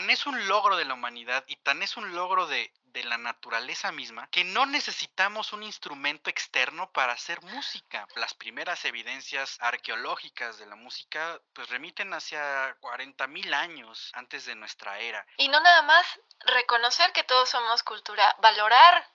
tan es un logro de la humanidad y tan es un logro de, de la naturaleza misma que no necesitamos un instrumento externo para hacer música. Las primeras evidencias arqueológicas de la música pues remiten hacia 40.000 años antes de nuestra era. Y no nada más reconocer que todos somos cultura, valorar.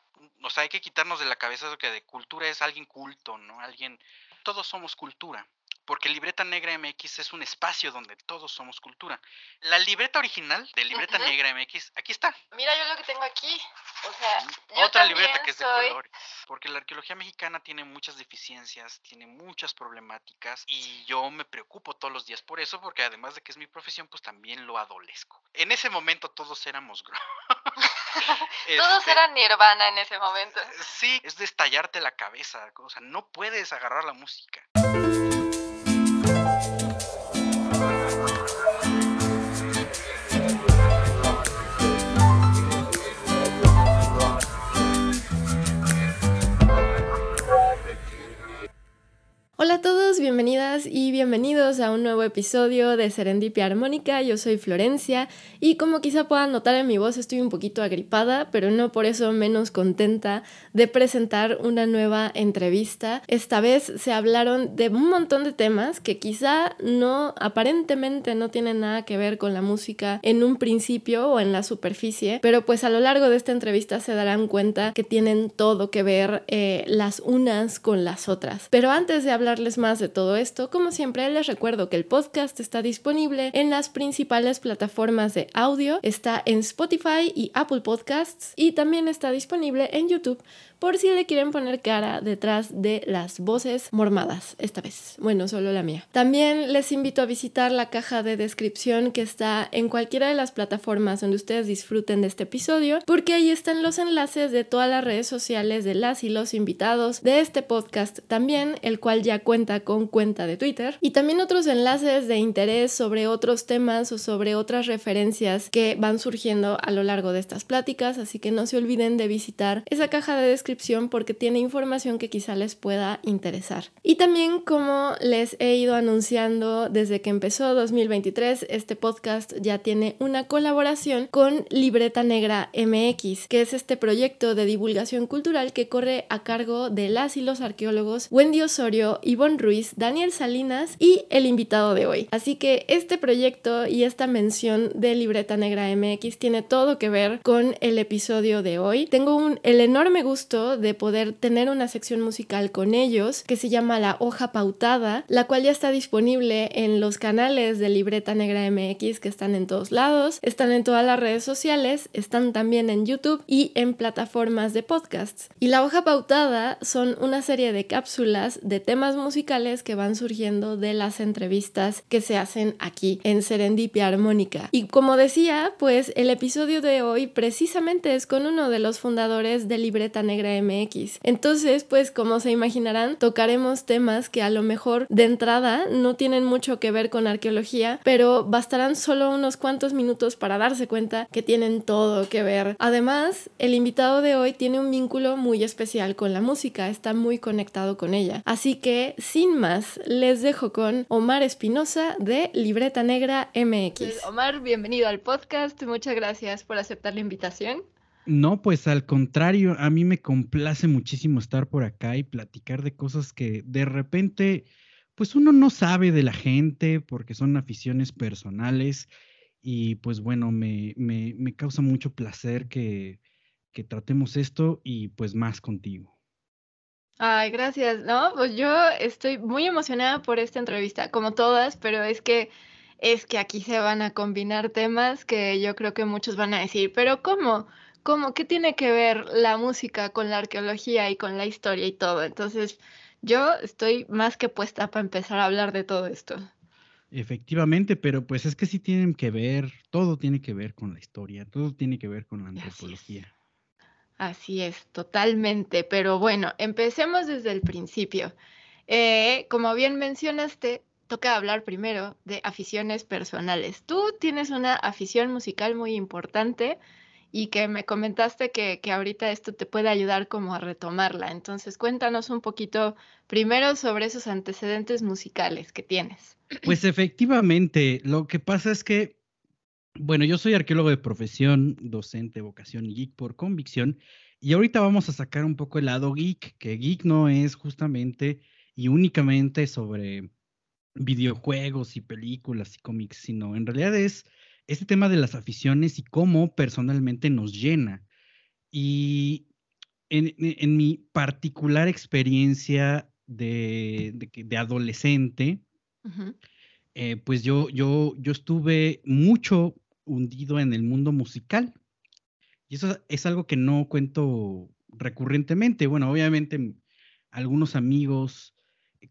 O sea, hay que quitarnos de la cabeza eso que de cultura es alguien culto, ¿no? Alguien... Todos somos cultura porque Libreta Negra MX es un espacio donde todos somos cultura. La libreta original de Libreta Negra MX, aquí está. Mira yo lo que tengo aquí. O sea, mm, otra libreta que es de colores. Porque la arqueología mexicana tiene muchas deficiencias, tiene muchas problemáticas y yo me preocupo todos los días por eso, porque además de que es mi profesión, pues también lo adolezco. En ese momento todos éramos Todos este eran nirvana en ese momento. Sí, es de estallarte la cabeza, o sea, no puedes agarrar la música. Hola a todos, bienvenidas y bienvenidos a un nuevo episodio de Serendipia Armónica. Yo soy Florencia y como quizá puedan notar en mi voz estoy un poquito agripada, pero no por eso menos contenta de presentar una nueva entrevista. Esta vez se hablaron de un montón de temas que quizá no aparentemente no tienen nada que ver con la música en un principio o en la superficie, pero pues a lo largo de esta entrevista se darán cuenta que tienen todo que ver eh, las unas con las otras. Pero antes de hablar hablarles más de todo esto, como siempre les recuerdo que el podcast está disponible en las principales plataformas de audio, está en Spotify y Apple Podcasts y también está disponible en YouTube por si le quieren poner cara detrás de las voces mormadas, esta vez. Bueno, solo la mía. También les invito a visitar la caja de descripción que está en cualquiera de las plataformas donde ustedes disfruten de este episodio, porque ahí están los enlaces de todas las redes sociales de las y los invitados de este podcast también, el cual ya cuenta con cuenta de Twitter, y también otros enlaces de interés sobre otros temas o sobre otras referencias que van surgiendo a lo largo de estas pláticas, así que no se olviden de visitar esa caja de descripción porque tiene información que quizá les pueda interesar. Y también como les he ido anunciando desde que empezó 2023, este podcast ya tiene una colaboración con Libreta Negra MX, que es este proyecto de divulgación cultural que corre a cargo de las y los arqueólogos Wendy Osorio, Ivonne Ruiz, Daniel Salinas y el invitado de hoy. Así que este proyecto y esta mención de Libreta Negra MX tiene todo que ver con el episodio de hoy. Tengo un, el enorme gusto de poder tener una sección musical con ellos que se llama La Hoja Pautada, la cual ya está disponible en los canales de Libreta Negra MX que están en todos lados, están en todas las redes sociales, están también en YouTube y en plataformas de podcasts. Y La Hoja Pautada son una serie de cápsulas de temas musicales que van surgiendo de las entrevistas que se hacen aquí en Serendipia Armónica. Y como decía, pues el episodio de hoy precisamente es con uno de los fundadores de Libreta Negra MX. Entonces, pues como se imaginarán, tocaremos temas que a lo mejor de entrada no tienen mucho que ver con arqueología, pero bastarán solo unos cuantos minutos para darse cuenta que tienen todo que ver. Además, el invitado de hoy tiene un vínculo muy especial con la música, está muy conectado con ella. Así que, sin más, les dejo con Omar Espinosa de Libreta Negra MX. Pues, Omar, bienvenido al podcast. Muchas gracias por aceptar la invitación. No, pues al contrario, a mí me complace muchísimo estar por acá y platicar de cosas que de repente, pues uno no sabe de la gente porque son aficiones personales y pues bueno, me, me, me causa mucho placer que, que tratemos esto y pues más contigo. Ay, gracias. No, pues yo estoy muy emocionada por esta entrevista, como todas, pero es que es que aquí se van a combinar temas que yo creo que muchos van a decir, pero ¿cómo? ¿Cómo, qué tiene que ver la música con la arqueología y con la historia y todo? Entonces, yo estoy más que puesta para empezar a hablar de todo esto. Efectivamente, pero pues es que sí tienen que ver, todo tiene que ver con la historia, todo tiene que ver con la antropología. Así es, totalmente. Pero bueno, empecemos desde el principio. Eh, como bien mencionaste, toca hablar primero de aficiones personales. Tú tienes una afición musical muy importante y que me comentaste que, que, ahorita esto te puede ayudar como a retomarla. Entonces cuéntanos un poquito primero sobre esos antecedentes musicales que tienes. Pues efectivamente, lo que pasa es que Bueno, yo soy arqueólogo de profesión, docente, vocación y geek por convicción. Y ahorita vamos a sacar un poco el lado geek, que geek no es justamente y únicamente sobre videojuegos y películas y cómics, sino en realidad es este tema de las aficiones y cómo personalmente nos llena. Y en, mi particular experiencia de, de, adolescente, eh, pues yo, yo, yo estuve mucho hundido en el mundo musical. Y eso es algo que no cuento recurrentemente. Bueno, obviamente algunos amigos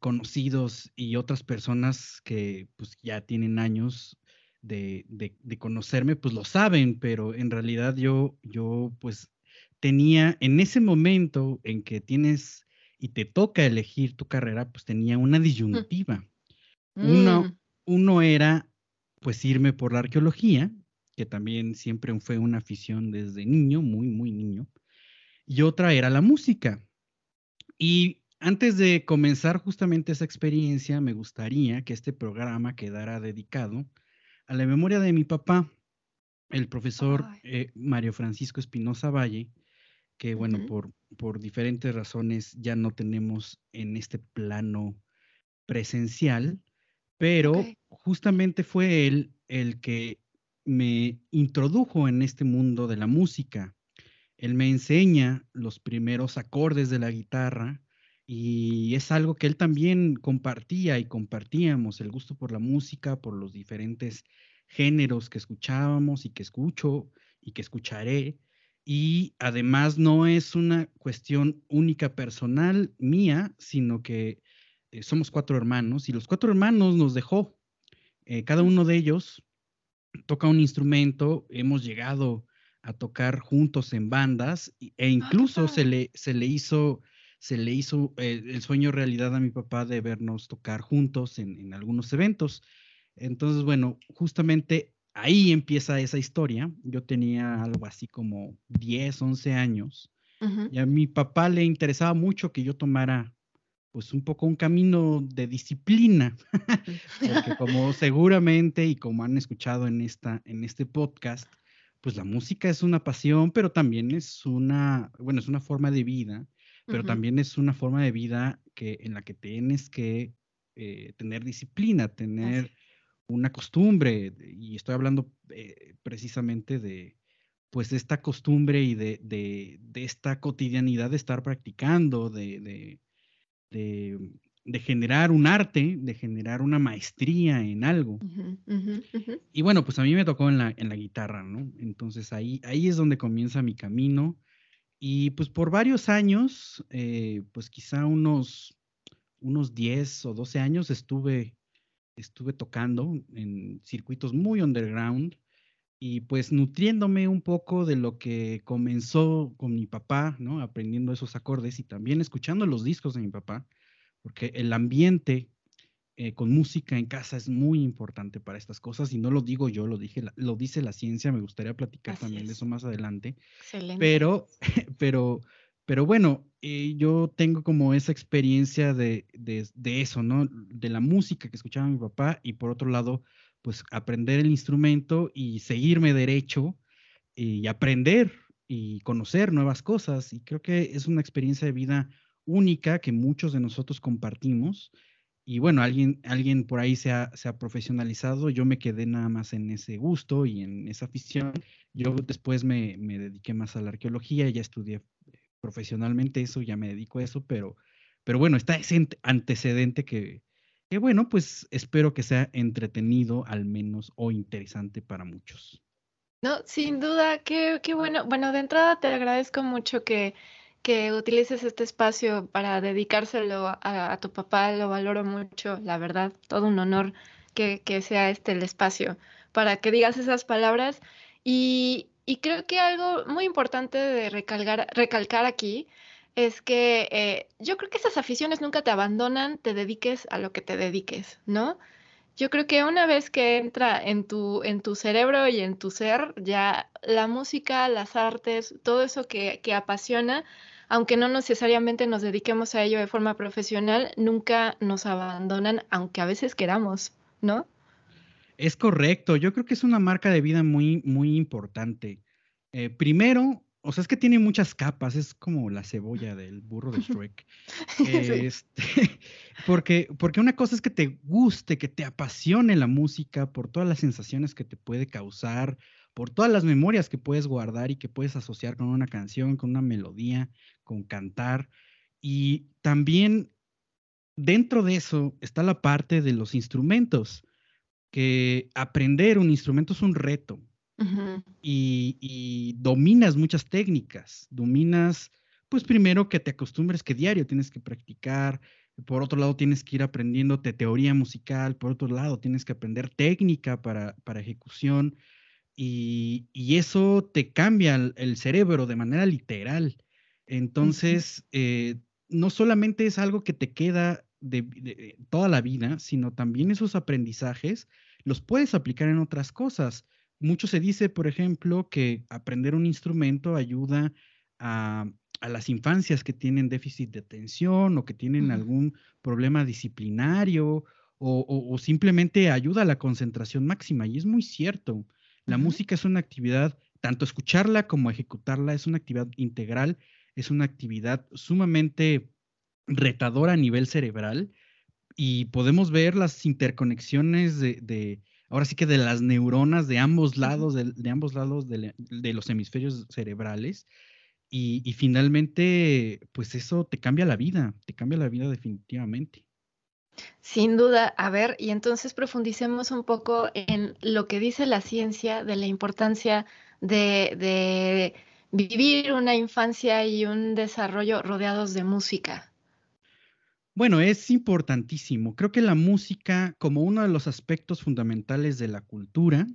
conocidos y otras personas que pues ya tienen años de, de, conocerme, pues lo saben, pero en realidad yo, yo pues tenía en ese momento en que tienes y te toca elegir tu carrera, pues tenía una disyuntiva. Uno, mm. uno era pues irme por la arqueología, que también siempre fue una afición desde niño, muy, muy niño, y otra era la música. Y antes de comenzar justamente esa experiencia, me gustaría que este programa quedara dedicado a la memoria de mi papá, el profesor eh, Mario Francisco Espinosa Valle, que bueno, por, por diferentes razones ya no tenemos en este plano presencial, pero justamente fue él el que me introdujo en este mundo de la música. Él me enseña los primeros acordes de la guitarra y es algo que él también compartía y compartíamos, el gusto por la música, por los diferentes géneros que escuchábamos y que escucho y que escucharé. Y además no es una cuestión única personal mía, sino que eh, somos cuatro hermanos y los cuatro hermanos nos dejó. Eh, cada uno de ellos toca un instrumento, hemos llegado a tocar juntos en bandas e ah, incluso se, le, se le hizo, se le hizo eh, el sueño realidad a mi papá de vernos tocar juntos en, en algunos eventos. Entonces, bueno, justamente ahí empieza esa historia. Yo tenía algo así como 10, 11 años. Y a mi papá le interesaba mucho que yo tomara pues un poco un camino de disciplina, porque como seguramente y como han escuchado en, esta, en este podcast, pues la música es una pasión, pero también es una, bueno, es una forma de vida, pero también es una forma de vida que, en la que tienes que eh, tener disciplina, tener una costumbre, y estoy hablando eh, precisamente de pues esta costumbre y de, de, esta cotidianidad de estar practicando, de, de, generar un arte, de generar una maestría en algo. Y bueno, pues a mí me tocó en la, en la guitarra, ¿no? Entonces ahí, ahí es donde comienza mi camino. Y pues por varios años, eh, pues quizá unos, unos 10 o 12 años estuve estuve tocando en circuitos muy underground y pues nutriéndome un poco de lo que comenzó con mi papá. Aprendiendo esos acordes y también escuchando los discos de mi papá, porque el ambiente eh, con música en casa es muy importante para estas cosas y no lo digo yo, lo dije, lo dice la ciencia, me gustaría platicar también de eso más adelante. Excelente. Pero, pero pero bueno, eh, yo tengo como esa experiencia de, eso, ¿no? De la música que escuchaba mi papá y por otro lado, pues aprender el instrumento y seguirme derecho y aprender y conocer nuevas cosas. Y creo que es una experiencia de vida única que muchos de nosotros compartimos. Y bueno, alguien, alguien por ahí se ha, profesionalizado, yo me quedé nada más en ese gusto y en esa afición. Yo después me, me dediqué más a la arqueología, ya estudié profesionalmente eso, ya me dedico a eso, pero, pero bueno, está ese antecedente que, que, bueno, pues espero que sea entretenido al menos o interesante para muchos. No, sin duda, qué, qué bueno. Bueno, de entrada te agradezco mucho que, que utilices este espacio para dedicárselo a, tu papá, lo valoro mucho, la verdad, todo un honor que, sea este el espacio para que digas esas palabras. Y, y creo que algo muy importante de recalcar, recalcar aquí es que eh, yo creo que esas aficiones nunca te abandonan, te dediques a lo que te dediques, ¿no? Yo creo que una vez que entra en tu, en tu cerebro y en tu ser, ya la música, las artes, todo eso que, que apasiona, aunque no necesariamente nos dediquemos a ello de forma profesional, nunca nos abandonan, aunque a veces queramos, ¿no? Es correcto, yo creo que es una marca de vida muy, muy importante. Eh, primero, o sea, es que tiene muchas capas, es como la cebolla del burro de Shrek. Este, porque, porque una cosa es que te guste, que te apasione la música por todas las sensaciones que te puede causar, por todas las memorias que puedes guardar y que puedes asociar con una canción, con una melodía, con cantar. Y también dentro de eso está la parte de los instrumentos, que aprender un instrumento es un reto. Y, dominas muchas técnicas, dominas, pues primero que te acostumbres que diario tienes que practicar, por otro lado tienes que ir aprendiéndote teoría musical, por otro lado tienes que aprender técnica para, para ejecución. Y, eso te cambia el, cerebro de manera literal. Entonces, eh, no solamente es algo que te queda de, toda la vida, sino también esos aprendizajes los puedes aplicar en otras cosas. Mucho se dice, por ejemplo, que aprender un instrumento ayuda a, las infancias que tienen déficit de atención o que tienen algún problema disciplinario o, simplemente ayuda a la concentración máxima. Y es muy cierto. La música es una actividad, tanto escucharla como ejecutarla, es una actividad integral, es una actividad sumamente retadora a nivel cerebral y podemos ver las interconexiones de, ahora sí que de las neuronas de ambos lados, de, ambos lados de, los hemisferios cerebrales. Y, finalmente, pues eso te cambia la vida, te cambia la vida definitivamente. Sin duda, a ver, y entonces profundicemos un poco en lo que dice la ciencia de la importancia de, de vivir una infancia y un desarrollo rodeados de música. Bueno, es importantísimo. Creo que la música, como uno de los aspectos fundamentales de la cultura,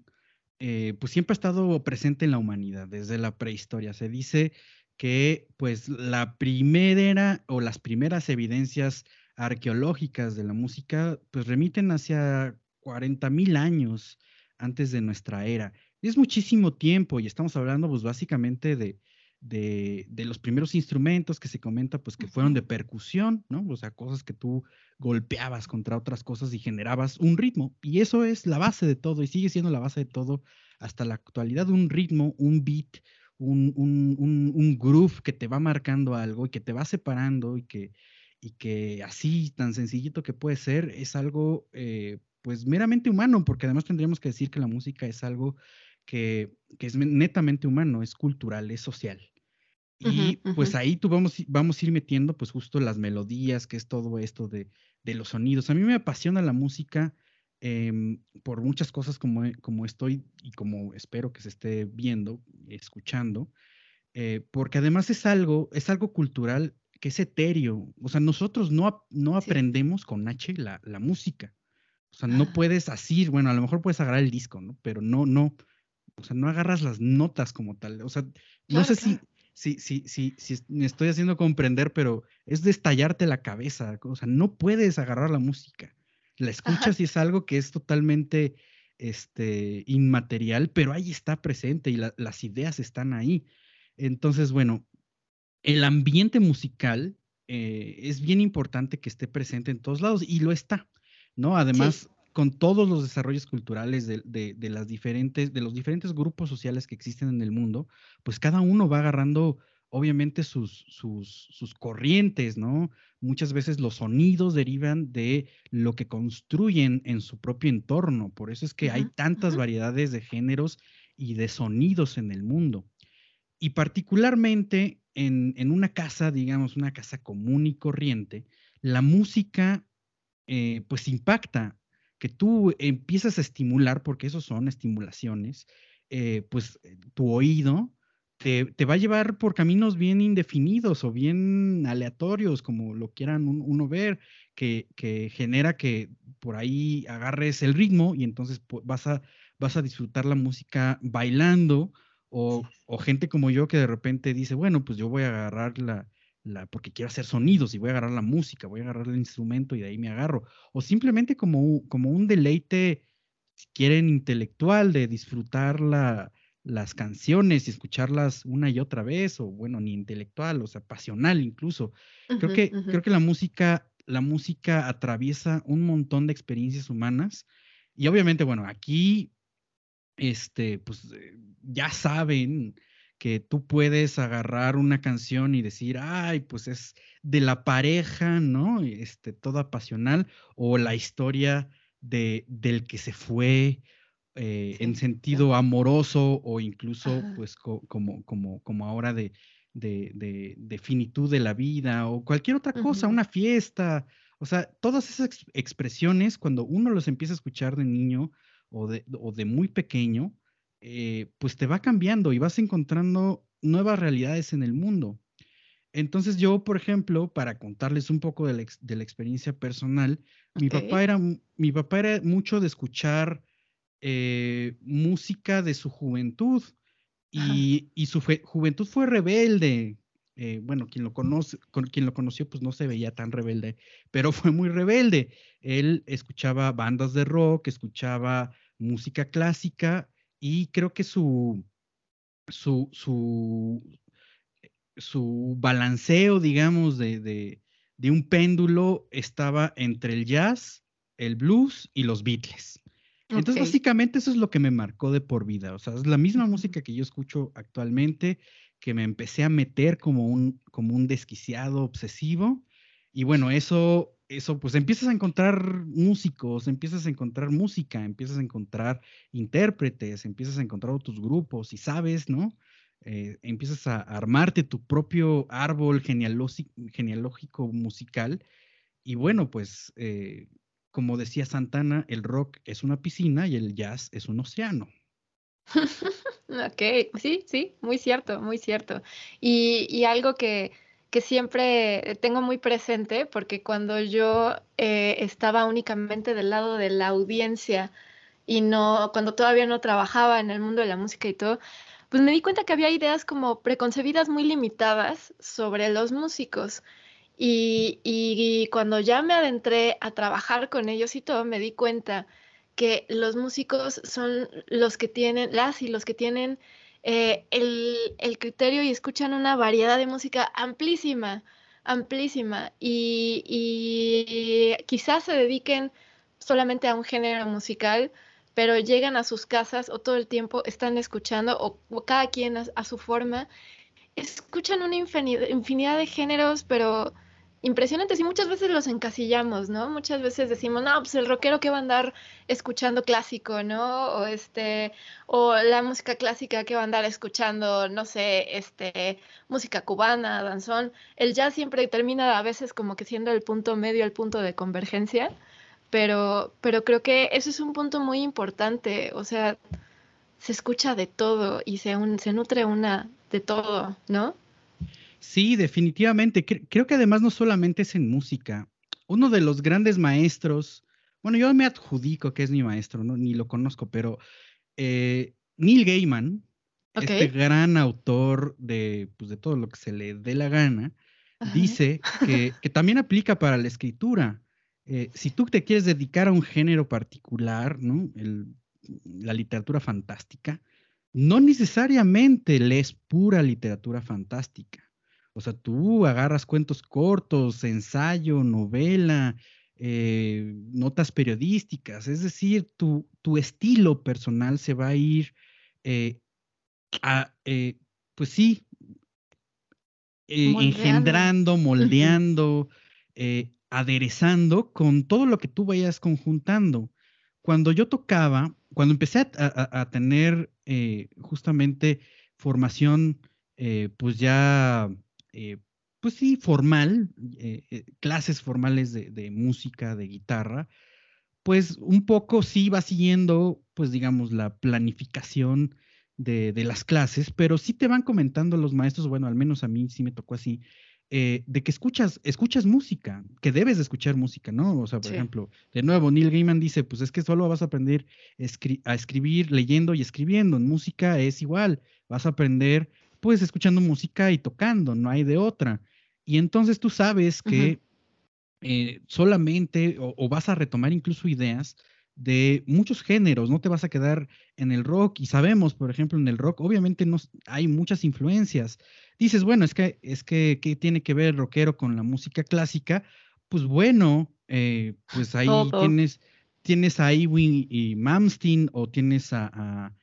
eh, pues siempre ha estado presente en la humanidad, desde la prehistoria. Se dice que pues la primera o las primeras evidencias arqueológicas de la música pues remiten hacia 40 mil años antes de nuestra era. Es muchísimo tiempo y estamos hablando pues básicamente de, de, los primeros instrumentos que se comenta, pues que fueron de percusión, ¿no? O sea, cosas que tú golpeabas contra otras cosas y generabas un ritmo. Y eso es la base de todo y sigue siendo la base de todo hasta la actualidad, un ritmo, un beat, un, un, groove que te va marcando algo y que te va separando y que, y que así, tan sencillito que puede ser, es algo eh, pues meramente humano, porque además tendríamos que decir que la música es algo que, es netamente humano, es cultural, es social. Y pues ahí tú vamos, vamos a ir metiendo pues justo las melodías, que es todo esto de, los sonidos. A mí me apasiona la música em, por muchas cosas como, como estoy y como espero que se esté viendo, escuchando, eh, porque además es algo, es algo cultural que es etéreo. O sea, nosotros no, no aprendemos con H la, la, música. O sea, no ah. puedes así, bueno, a lo mejor puedes agarrar el disco, ¿no? Pero no, no, o sea, no agarras las notas como tal. O sea, no sé si, si, si, si, si me estoy haciendo comprender, pero es de estallarte la cabeza. O sea, no puedes agarrar la música. La escuchas y es algo que es totalmente este, inmaterial, pero ahí está presente y las ideas están ahí. Entonces, bueno, el ambiente musical eh, es bien importante que esté presente en todos lados y lo está, ¿no? Además, con todos los desarrollos culturales de, las diferentes, de los diferentes grupos sociales que existen en el mundo, pues cada uno va agarrando obviamente sus, sus, sus, corrientes, ¿no? Muchas veces los sonidos derivan de lo que construyen en su propio entorno. Por eso es que hay tantas variedades de géneros y de sonidos en el mundo. Y particularmente en, en una casa, digamos, una casa común y corriente, la música eh, pues impacta que tú empiezas a estimular, porque eso son estimulaciones, eh, pues eh, tu oído te, va a llevar por caminos bien indefinidos o bien aleatorios, como lo quieran uno ver, que, genera que por ahí agarres el ritmo y entonces vas a, vas a disfrutar la música bailando o, o gente como yo que de repente dice, bueno, pues yo voy a agarrar la, porque quiero hacer sonidos y voy a agarrar la música, voy a agarrar el instrumento y de ahí me agarro. O simplemente como, como un deleite, si quieren, intelectual, de disfrutar las canciones y escucharlas una y otra vez, o bueno, ni intelectual, o sea, pasional incluso. creo, que, creo que la música, la música atraviesa un montón de experiencias humanas Y obviamente, bueno, aquí, este, pues eh, ya saben que tú puedes agarrar una canción y decir, ay, pues es de la pareja, ¿no? Este, toda pasional, o la historia de, del que se fue eh, en sentido amoroso, o incluso, pues, como, como, como ahora de, de, de, finitud de la vida, o cualquier otra cosa, una fiesta. O sea, todas esas expresiones, cuando uno los empieza a escuchar de niño o de, o de muy pequeño, eh, pues te va cambiando y vas encontrando nuevas realidades en el mundo. Entonces yo, por ejemplo, para contarles un poco de la, experiencia personal, mi, papá era, mi papá era mucho de escuchar eh, música de su juventud y, su juventud fue rebelde. Eh, bueno, quien lo, conoce, quien lo conoció pues no se veía tan rebelde, pero fue muy rebelde. Él escuchaba bandas de rock, escuchaba música clásica y creo que su, su, su, su balanceo, digamos, de, de, de, un péndulo estaba entre el jazz, el blues y los Beatles. Entonces, básicamente eso es lo que me marcó de por vida. O sea, es la misma música que yo escucho actualmente, que me empecé a meter como un, como un desquiciado obsesivo. Y bueno, eso eso, pues empiezas a encontrar músicos, empiezas a encontrar música, empiezas a encontrar intérpretes, empiezas a encontrar otros grupos y sabes, ¿no? Eh, empiezas a armarte tu propio árbol genealógico musical. Y bueno, pues eh, como decía Santana, el rock es una piscina y el jazz es un océano. ok, sí, sí, muy cierto, muy cierto. y algo que que siempre tengo muy presente porque cuando yo eh, estaba únicamente del lado de la audiencia y no, cuando todavía no trabajaba en el mundo de la música y todo, pues me di cuenta que había ideas como preconcebidas muy limitadas sobre los músicos. Y, y, cuando ya me adentré a trabajar con ellos y todo, me di cuenta que los músicos son los que tienen, las y los que tienen eh, el, criterio y escuchan una variedad de música amplísima, amplísima, y, quizás se dediquen solamente a un género musical, pero llegan a sus casas o todo el tiempo están escuchando, o, cada quien a, su forma, escuchan una infinidad de géneros, pero impresionantes y muchas veces los encasillamos, ¿no? Muchas veces decimos, no, pues el rockero que va a andar escuchando clásico, ¿no? O este, o la música clásica que va a andar escuchando, no sé, este, música cubana, danzón. El jazz siempre termina a veces como que siendo el punto medio, el punto de convergencia, pero, pero creo que eso es un punto muy importante, o sea, se escucha de todo y se, se nutre una de todo, ¿no? Sí, definitivamente. Creo que además no solamente es en música. Uno de los grandes maestros, bueno, yo me adjudico que es mi maestro, ¿no? ni lo conozco, pero eh, Neil Gaiman, este gran autor de, pues, de todo lo que se le dé la gana, dice que, también aplica para la escritura. Eh, si tú te quieres dedicar a un género particular, ¿no? la literatura fantástica, no necesariamente lees pura literatura fantástica. O sea, tú agarras cuentos cortos, ensayo, novela, eh, notas periodísticas, es decir, tu, tu, estilo personal se va a ir eh, a, eh, pues sí, engendrando, moldeando, aderezando con todo lo que tú vayas conjuntando. Cuando yo tocaba, cuando empecé a, a tener justamente formación, pues ya eh, pues sí, formal, eh, eh, clases formales de, música, de guitarra, pues un poco sí va siguiendo, pues digamos, la planificación de, las clases, pero sí te van comentando los maestros, bueno, al menos a mí sí me tocó así, de que escuchas, escuchas música, que debes de escuchar música, ¿no? O sea, por ejemplo, de nuevo, Neil Gaiman dice, pues es que solo vas a aprender a escribir leyendo y escribiendo, en música es igual, vas a aprender pues escuchando música y tocando, no hay de otra. Y entonces tú sabes que eh, solamente o, vas a retomar incluso ideas de muchos géneros, no te vas a quedar en el rock y sabemos, por ejemplo, en el rock obviamente no, hay muchas influencias. Dices, bueno, es que es que ¿qué tiene que ver el rockero con la música clásica? Pues bueno, eh, pues ahí tienes tienes a Ewing y Mamstein o tienes a,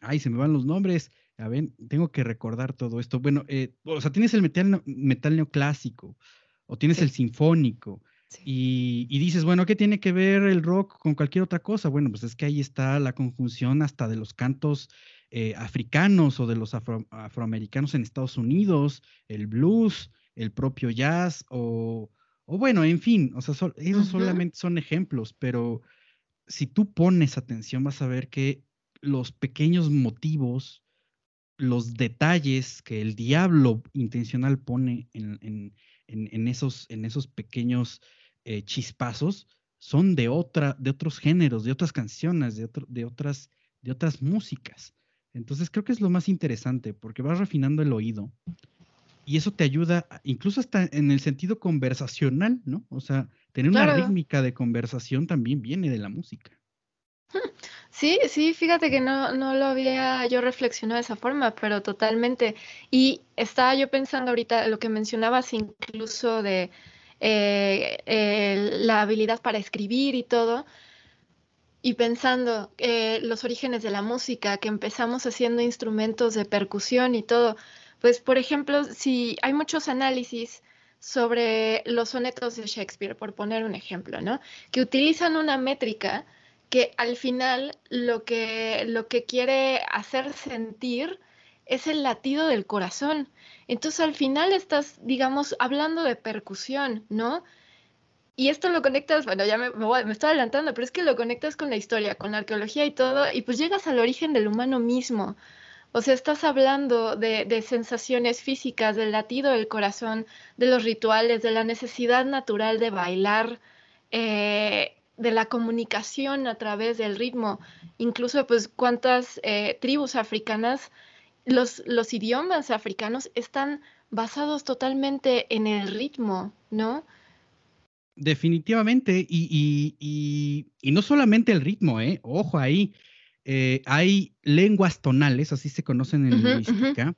ay, se me van los nombres. A ver, tengo que recordar todo esto. Bueno, eh, o sea, tienes el metal, metal neoclásico o tienes el sinfónico. Y, dices, bueno, ¿qué tiene que ver el rock con cualquier otra cosa? Bueno, pues es que ahí está la conjunción hasta de los cantos eh, africanos o de los afroamericanos en Estados Unidos, el blues, el propio jazz o, o bueno, en fin, o sea, esos solamente son ejemplos, pero si tú pones atención vas a ver que los pequeños motivos, los detalles que el diablo intencional pone en, en, esos, en esos pequeños eh, chispazos son de, otra, de otros géneros, de otras canciones, de, de, otras, de otras músicas. Entonces creo que es lo más interesante porque vas refinando el oído y eso te ayuda incluso hasta en el sentido conversacional, ¿no? O sea, tener una rítmica de conversación también viene de la música. Sí, sí, fíjate que no, no lo había yo reflexionado de esa forma, pero totalmente. Y estaba yo pensando ahorita lo que mencionabas incluso de eh, la habilidad para escribir y todo, y pensando eh, los orígenes de la música, que empezamos haciendo instrumentos de percusión y todo, pues por ejemplo, si hay muchos análisis sobre los sonetos de Shakespeare, por poner un ejemplo, ¿no? Que utilizan una métrica que al final lo que, lo que quiere hacer sentir es el latido del corazón. Entonces al final estás, digamos, hablando de percusión, ¿no? Y esto lo conectas, bueno, ya me, me, estoy adelantando, pero es que lo conectas con la historia, con la arqueología y todo, y pues llegas al origen del humano mismo. O sea, estás hablando de, de, sensaciones físicas, del latido del corazón, de los rituales, de la necesidad natural de bailar, eh, de la comunicación a través del ritmo. Incluso, pues, cuántas eh, tribus africanas los, los idiomas africanos están basados totalmente en el ritmo, ¿no? Definitivamente, y, no solamente el ritmo, ¿eh? Ojo ahí, eh, hay lenguas tonales, así se conocen en lingüística,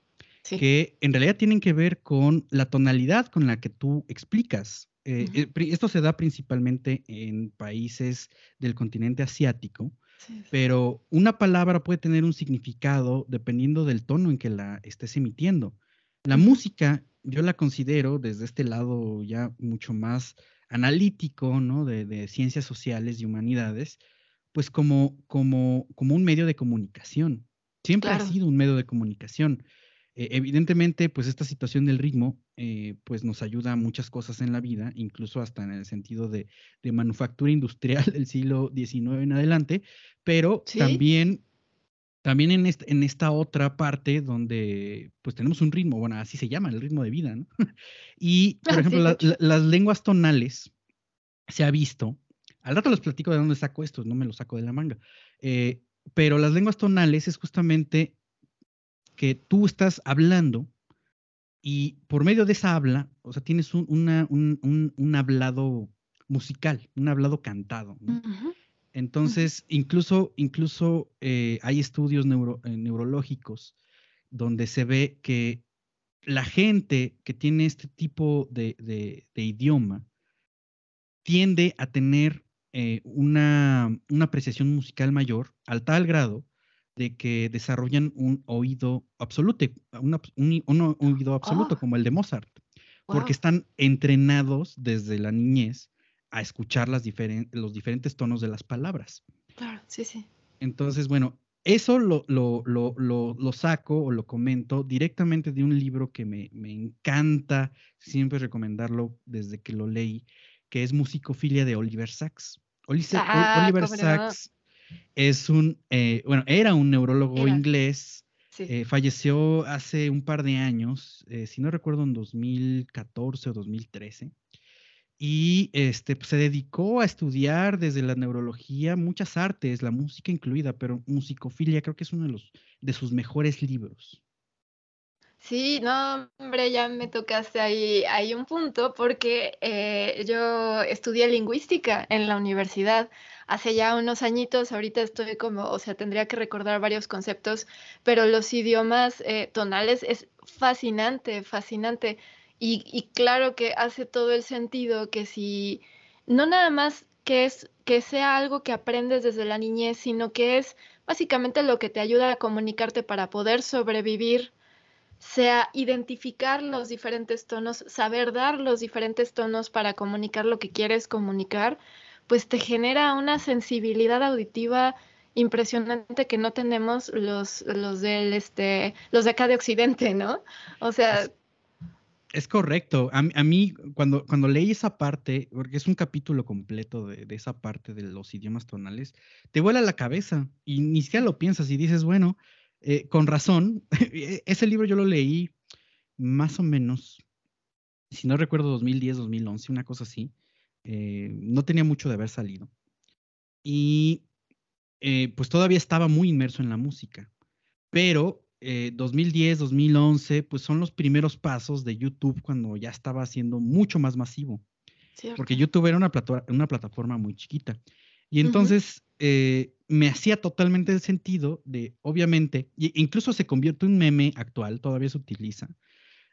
que en realidad tienen que ver con la tonalidad con la que tú explicas. Eh, esto se da principalmente en países del continente asiático, pero una palabra puede tener un significado dependiendo del tono en que la estés emitiendo. La música, yo la considero desde este lado ya mucho más analítico, ¿no? De, ciencias sociales y humanidades, pues como, como, como un medio de comunicación. Siempre ha sido un medio de comunicación. Eh, evidentemente, pues esta situación del ritmo, eh, pues nos ayuda a muchas cosas en la vida, incluso hasta en el sentido de, manufactura industrial del siglo XIX en adelante, pero también, también en, en esta otra parte donde pues tenemos un ritmo, bueno, así se llama, el ritmo de vida, ¿no? y, por ah, ejemplo, las lenguas tonales se ha visto, al rato les platico de dónde saco esto, no me lo saco de la manga, eh, pero las lenguas tonales es justamente que tú estás hablando y por medio de esa habla, o sea, tienes un, un, hablado musical, un hablado cantado. Entonces, incluso, incluso eh, hay estudios eh, neurológicos donde se ve que la gente que tiene este tipo de, idioma tiende a tener eh, una, una apreciación musical mayor al tal grado de que desarrollan un oído absoluto, un, oído absoluto oh. como el de Mozart, porque están entrenados desde la niñez a escuchar las los diferentes tonos de las palabras. Claro, sí, sí. Entonces, bueno, eso lo, lo, lo, lo, saco o lo comento directamente de un libro que me, me encanta siempre recomendarlo desde que lo leí, que es Musicofilia de Oliver Sacks. Ah, Oliver Sacks es un, eh, bueno, era un neurólogo inglés, eh, falleció hace un par de años, eh, si no recuerdo en 2014 o 2013, y este, pues, se dedicó a estudiar desde la neurología muchas artes, la música incluida, pero musicofilia creo que es uno de, los, de sus mejores libros. Sí, no, hombre, ya me tocaste ahí, hay un punto porque yo estudié lingüística en la universidad hace ya unos añitos, ahorita estoy como, o sea, tendría que recordar varios conceptos, pero los idiomas eh, tonales es fascinante, fascinante. Y, y claro que hace todo el sentido que si no nada más que es que sea algo que aprendes desde la niñez, sino que es básicamente lo que te ayuda a comunicarte para poder sobrevivir, sea identificar los diferentes tonos, saber dar los diferentes tonos para comunicar lo que quieres comunicar, pues te genera una sensibilidad auditiva impresionante que no tenemos los, los del este, los de acá de Occidente, ¿no? O sea, es correcto. A, mí, cuando, cuando leí esa parte, porque es un capítulo completo de, esa parte de los idiomas tonales, te vuela la cabeza y ni siquiera lo piensas y dices, bueno, eh, con razón, e, ese libro yo lo leí más o menos, si no recuerdo, 2010, 2011, una cosa así. Eh, no tenía mucho de haber salido. Y eh, pues todavía estaba muy inmerso en la música. Pero 2010, eh, 2011, pues son los primeros pasos de YouTube cuando ya estaba siendo mucho más masivo. Porque YouTube era una, una plataforma muy chiquita. Y entonces eh, me hacía totalmente sentido de, obviamente, e incluso se convierte en un meme actual, todavía se utiliza,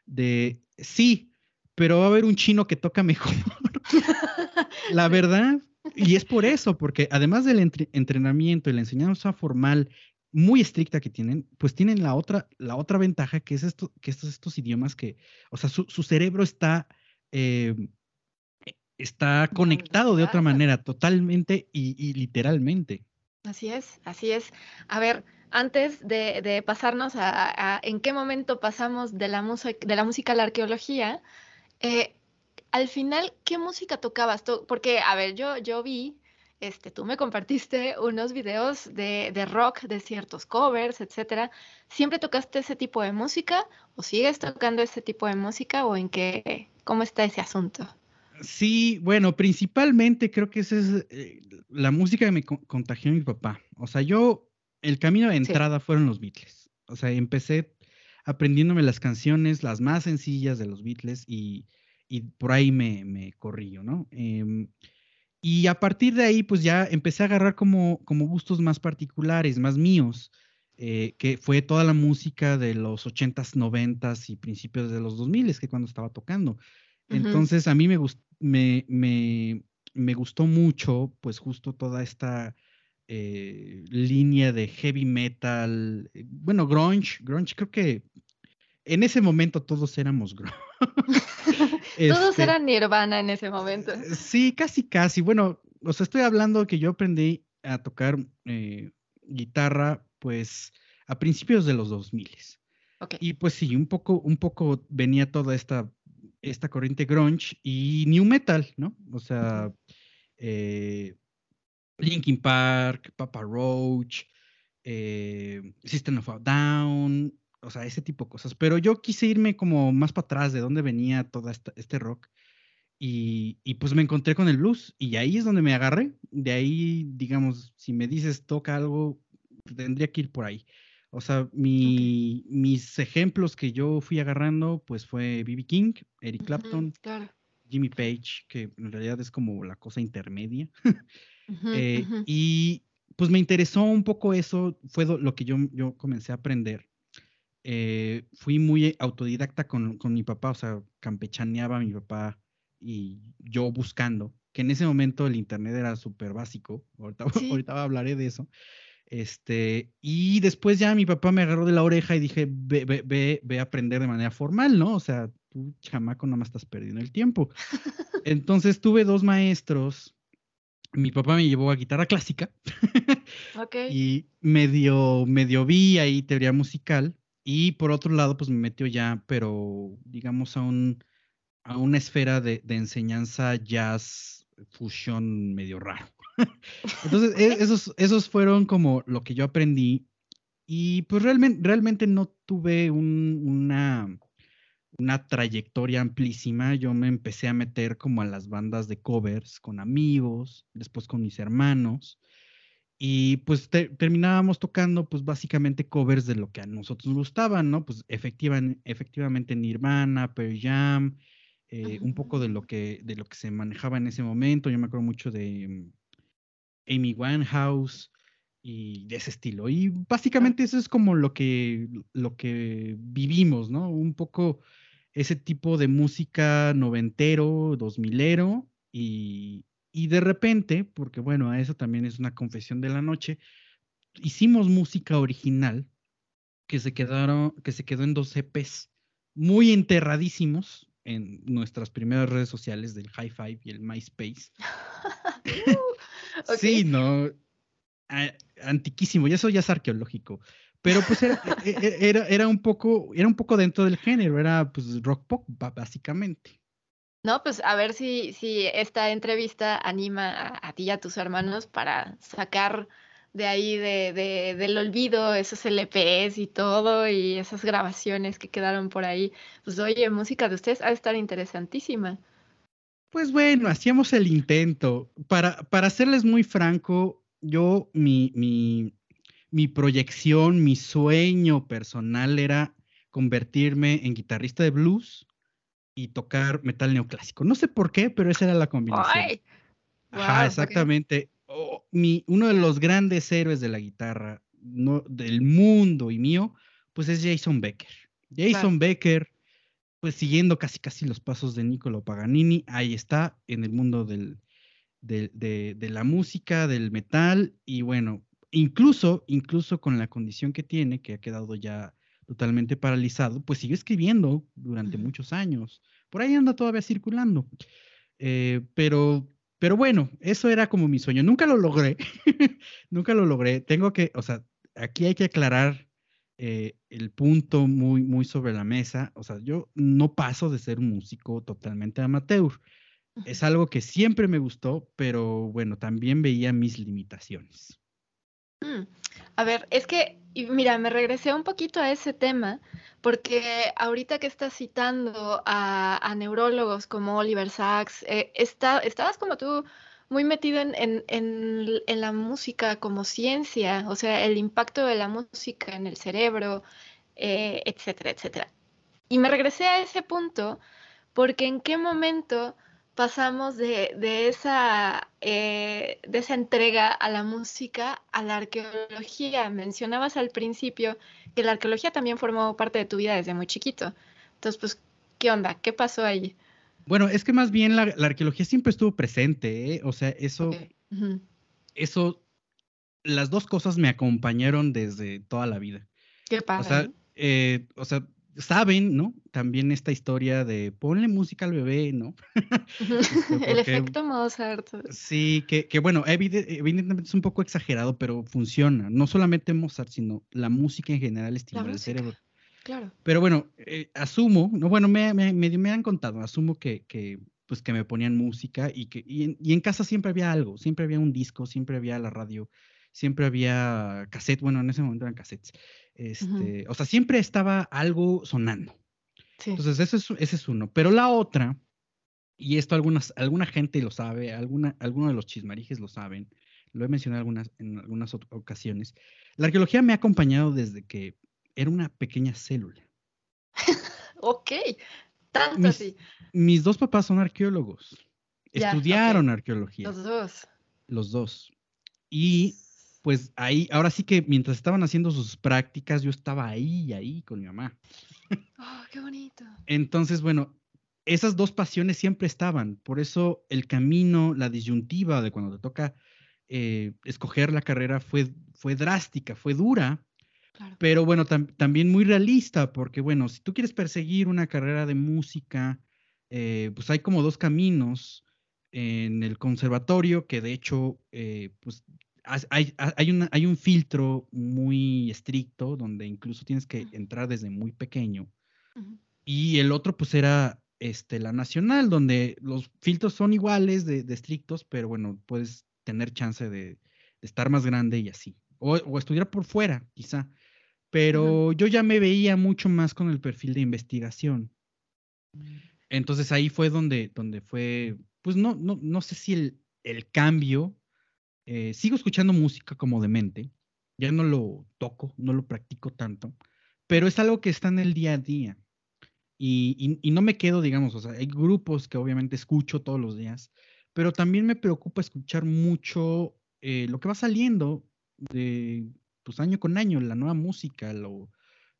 de, sí, pero va a haber un chino que toca mejor. la verdad, y es por eso, porque además del entrenamiento y la enseñanza formal muy estricta que tienen, pues tienen la otra, la otra ventaja que es esto, que estos, estos idiomas que, o sea, su, cerebro está, eh, está conectado de otra manera, totalmente y, literalmente. Así es, así es. A ver, antes de, pasarnos a, en qué momento pasamos de la, de la música a la arqueología, eh, al final, ¿qué música tocabas tú? Porque, a ver, yo, yo vi este, tú me compartiste unos videos de, de, rock, de ciertos covers, etcétera. ¿Siempre tocaste ese tipo de música o sigues tocando ese tipo de música o en qué, cómo está ese asunto? Sí, bueno, principalmente creo que esa es eh, la música que me contagió mi papá. O sea, yo, el camino de entrada fueron los Beatles. O sea, empecé aprendiéndome las canciones, las más sencillas de los Beatles y, y por ahí me, me corrí, ¿no? Eh, y a partir de ahí, pues ya empecé a agarrar como, como gustos más particulares, más míos, eh, que fue toda la música de los 80s, 90s y principios de los 2000 que cuando estaba tocando. Entonces a mí me, me, me, me, gustó mucho, pues justo toda esta eh, línea de heavy metal, eh, bueno, grunge, grunge creo que en ese momento todos éramos grunge. Todos este, eran Nirvana en ese momento. Eh, sí, casi, casi. Bueno, o sea, estoy hablando que yo aprendí a tocar eh, guitarra, pues, a principios de los 2000. Okay. Y pues sí, un poco, un poco venía toda esta, esta corriente grunge y new metal, ¿no? O sea, eh, Linkin Park, Papa Roach, System of a Down, o sea, ese tipo de cosas. Pero yo quise irme como más para atrás de dónde venía todo este rock. Y, pues me encontré con el blues y ahí es donde me agarré. De ahí, digamos, si me dices toca algo, tendría que ir por ahí. O sea, mis ejemplos que yo fui agarrando, pues fue B.B. King, Eric Clapton, Jimmy Page, que en realidad es como la cosa intermedia. Eh, y pues me interesó un poco eso, fue lo que yo, yo comencé a aprender. Eh, fui muy autodidacta con, mi papá, o sea, campechaneaba a mi papá y yo buscando, que en ese momento el internet era súper básico, ahorita, ahorita hablaré de eso. Este, y después ya mi papá me agarró de la oreja y dije, ve, ve, ve, ve a aprender de manera formal, ¿no? O sea, tú, chamaco, nada más estás perdiendo el tiempo. Entonces tuve dos maestros. Mi papá me llevó a guitarra clásica. okay. Y medio, medio vi ahí teoría musical. Y por otro lado, pues me metió ya, pero digamos a, un, a una esfera de, enseñanza jazz fusión medio raro. Entonces, e, esos, esos fueron como lo que yo aprendí. Y pues realmente, realmente no tuve una, una trayectoria amplísima. Yo me empecé a meter como a las bandas de covers con amigos, después con mis hermanos. Y pues terminábamos tocando pues básicamente covers de lo que a nosotros nos gustaban, ¿no? Pues efectivamente Nirvana, Pearl Jam, eh, un poco de lo, que, de lo que se manejaba en ese momento. Yo me acuerdo mucho de mm, Amy Winehouse y de ese estilo. Y básicamente eso es como lo que, lo que vivimos, ¿no? Un poco ese tipo de música noventero, dos milero y, Y de repente, porque bueno, a eso también es una confesión de la noche, hicimos música original que se quedaron, que se quedó en dos EPs muy enterradísimos en nuestras primeras redes sociales del High Five y el MySpace. Sí, no, antiquísimo, y eso ya es arqueológico. Pero pues era, e, e, era, era, un poco, era un poco dentro del género, era pues rock pop, básicamente. No, pues a ver si, si esta entrevista anima a, a ti y a tus hermanos para sacar de ahí de, de, del olvido, esos LPs y todo, y esas grabaciones que quedaron por ahí. Pues oye, música de ustedes ha de estar interesantísima. Pues bueno, hacíamos el intento. Para, para serles muy franco, yo, mi, mi, mi proyección, mi sueño personal era convertirme en guitarrista de blues y tocar metal neoclásico. No sé por qué, pero esa era la combinación. Ay. Ajá, exactamente mi, uno de los grandes héroes de la guitarra no, del mundo y mío, pues es Jason Becker. Jason Becker, pues siguiendo casi casi los pasos de Niccolo Paganini, ahí está en el mundo del, de, de, la música, del metal, y bueno, incluso, incluso con la condición que tiene, que ha quedado ya totalmente paralizado, pues sigue escribiendo durante muchos años. Por ahí anda todavía circulando. Eh, pero pero bueno, eso era como mi sueño. Nunca lo logré. Nunca lo logré. Tengo que, o sea, aquí hay que aclarar eh, el punto muy, muy sobre la mesa. O sea, yo no paso de ser un músico totalmente amateur. Es algo que siempre me gustó, pero bueno, también veía mis limitaciones. Mm, a ver, es que, mira, me regresé un poquito a ese tema, porque ahorita que estás citando a, neurólogos como Oliver Sacks, eh, estabas como tú muy metido en, la música como ciencia, o sea, el impacto de la música en el cerebro, eh, etcétera, etcétera. Y me regresé a ese punto porque en qué momento pasamos de, esa, eh, de esa entrega a la música a la arqueología. Mencionabas al principio que la arqueología también formó parte de tu vida desde muy chiquito. Entonces, pues, ¿qué onda? ¿Qué pasó ahí? Bueno, es que más bien la, arqueología siempre estuvo presente, ¿eh? o sea, eso, eso, las dos cosas me acompañaron desde toda la vida. Qué padre. O sea, eh, o sea saben, ¿no? También esta historia de ponle música al bebé, ¿no? Este, el efecto Mozart. Sí, que, que bueno, evidentemente es un poco exagerado, pero funciona. No solamente Mozart, sino la música en general estimula el cerebro. Claro. Pero bueno, eh, asumo, no, bueno, me, me, me, han contado, asumo que, que, pues que me ponían música y que y en, y en casa siempre había algo, siempre había un disco, siempre había la radio, siempre había cassette, bueno, en ese momento eran cassettes. Este, O sea, siempre estaba algo sonando. Entonces, ese es, ese es uno. Pero la otra, y esto algunas, alguna gente lo sabe, alguna, algunos de los chismarijes lo saben, lo he mencionado algunas, en algunas ocasiones, la arqueología me ha acompañado desde que era una pequeña célula. ok, tanto mis, así. Mis dos papás son arqueólogos. Estudiaron arqueología. Los dos. Los dos. Y pues ahí, ahora sí que mientras estaban haciendo sus prácticas, yo estaba ahí, ahí con mi mamá. Oh, qué bonito. Entonces, bueno, esas dos pasiones siempre estaban. Por eso el camino, la disyuntiva de cuando te toca eh, escoger la carrera fue, fue drástica, fue dura, pero bueno, también muy realista, porque bueno, si tú quieres perseguir una carrera de música, eh, pues hay como dos caminos en el conservatorio, que de hecho, eh, pues hay, hay, hay un filtro muy estricto donde incluso tienes que entrar desde muy pequeño. Y el otro, pues, era este, la nacional, donde los filtros son iguales de, estrictos, pero bueno, puedes tener chance de, estar más grande y así. O, estudiar por fuera, quizá. Pero yo ya me veía mucho más con el perfil de investigación. Entonces ahí fue donde, donde fue, pues no, no, no sé si el, el cambio eh, sigo escuchando música como demente, ya no lo toco, no lo practico tanto, pero es algo que está en el día a día. Y, no me quedo, digamos, o sea, hay grupos que obviamente escucho todos los días, pero también me preocupa escuchar mucho eh, lo que va saliendo de, pues año con año, la nueva música, lo,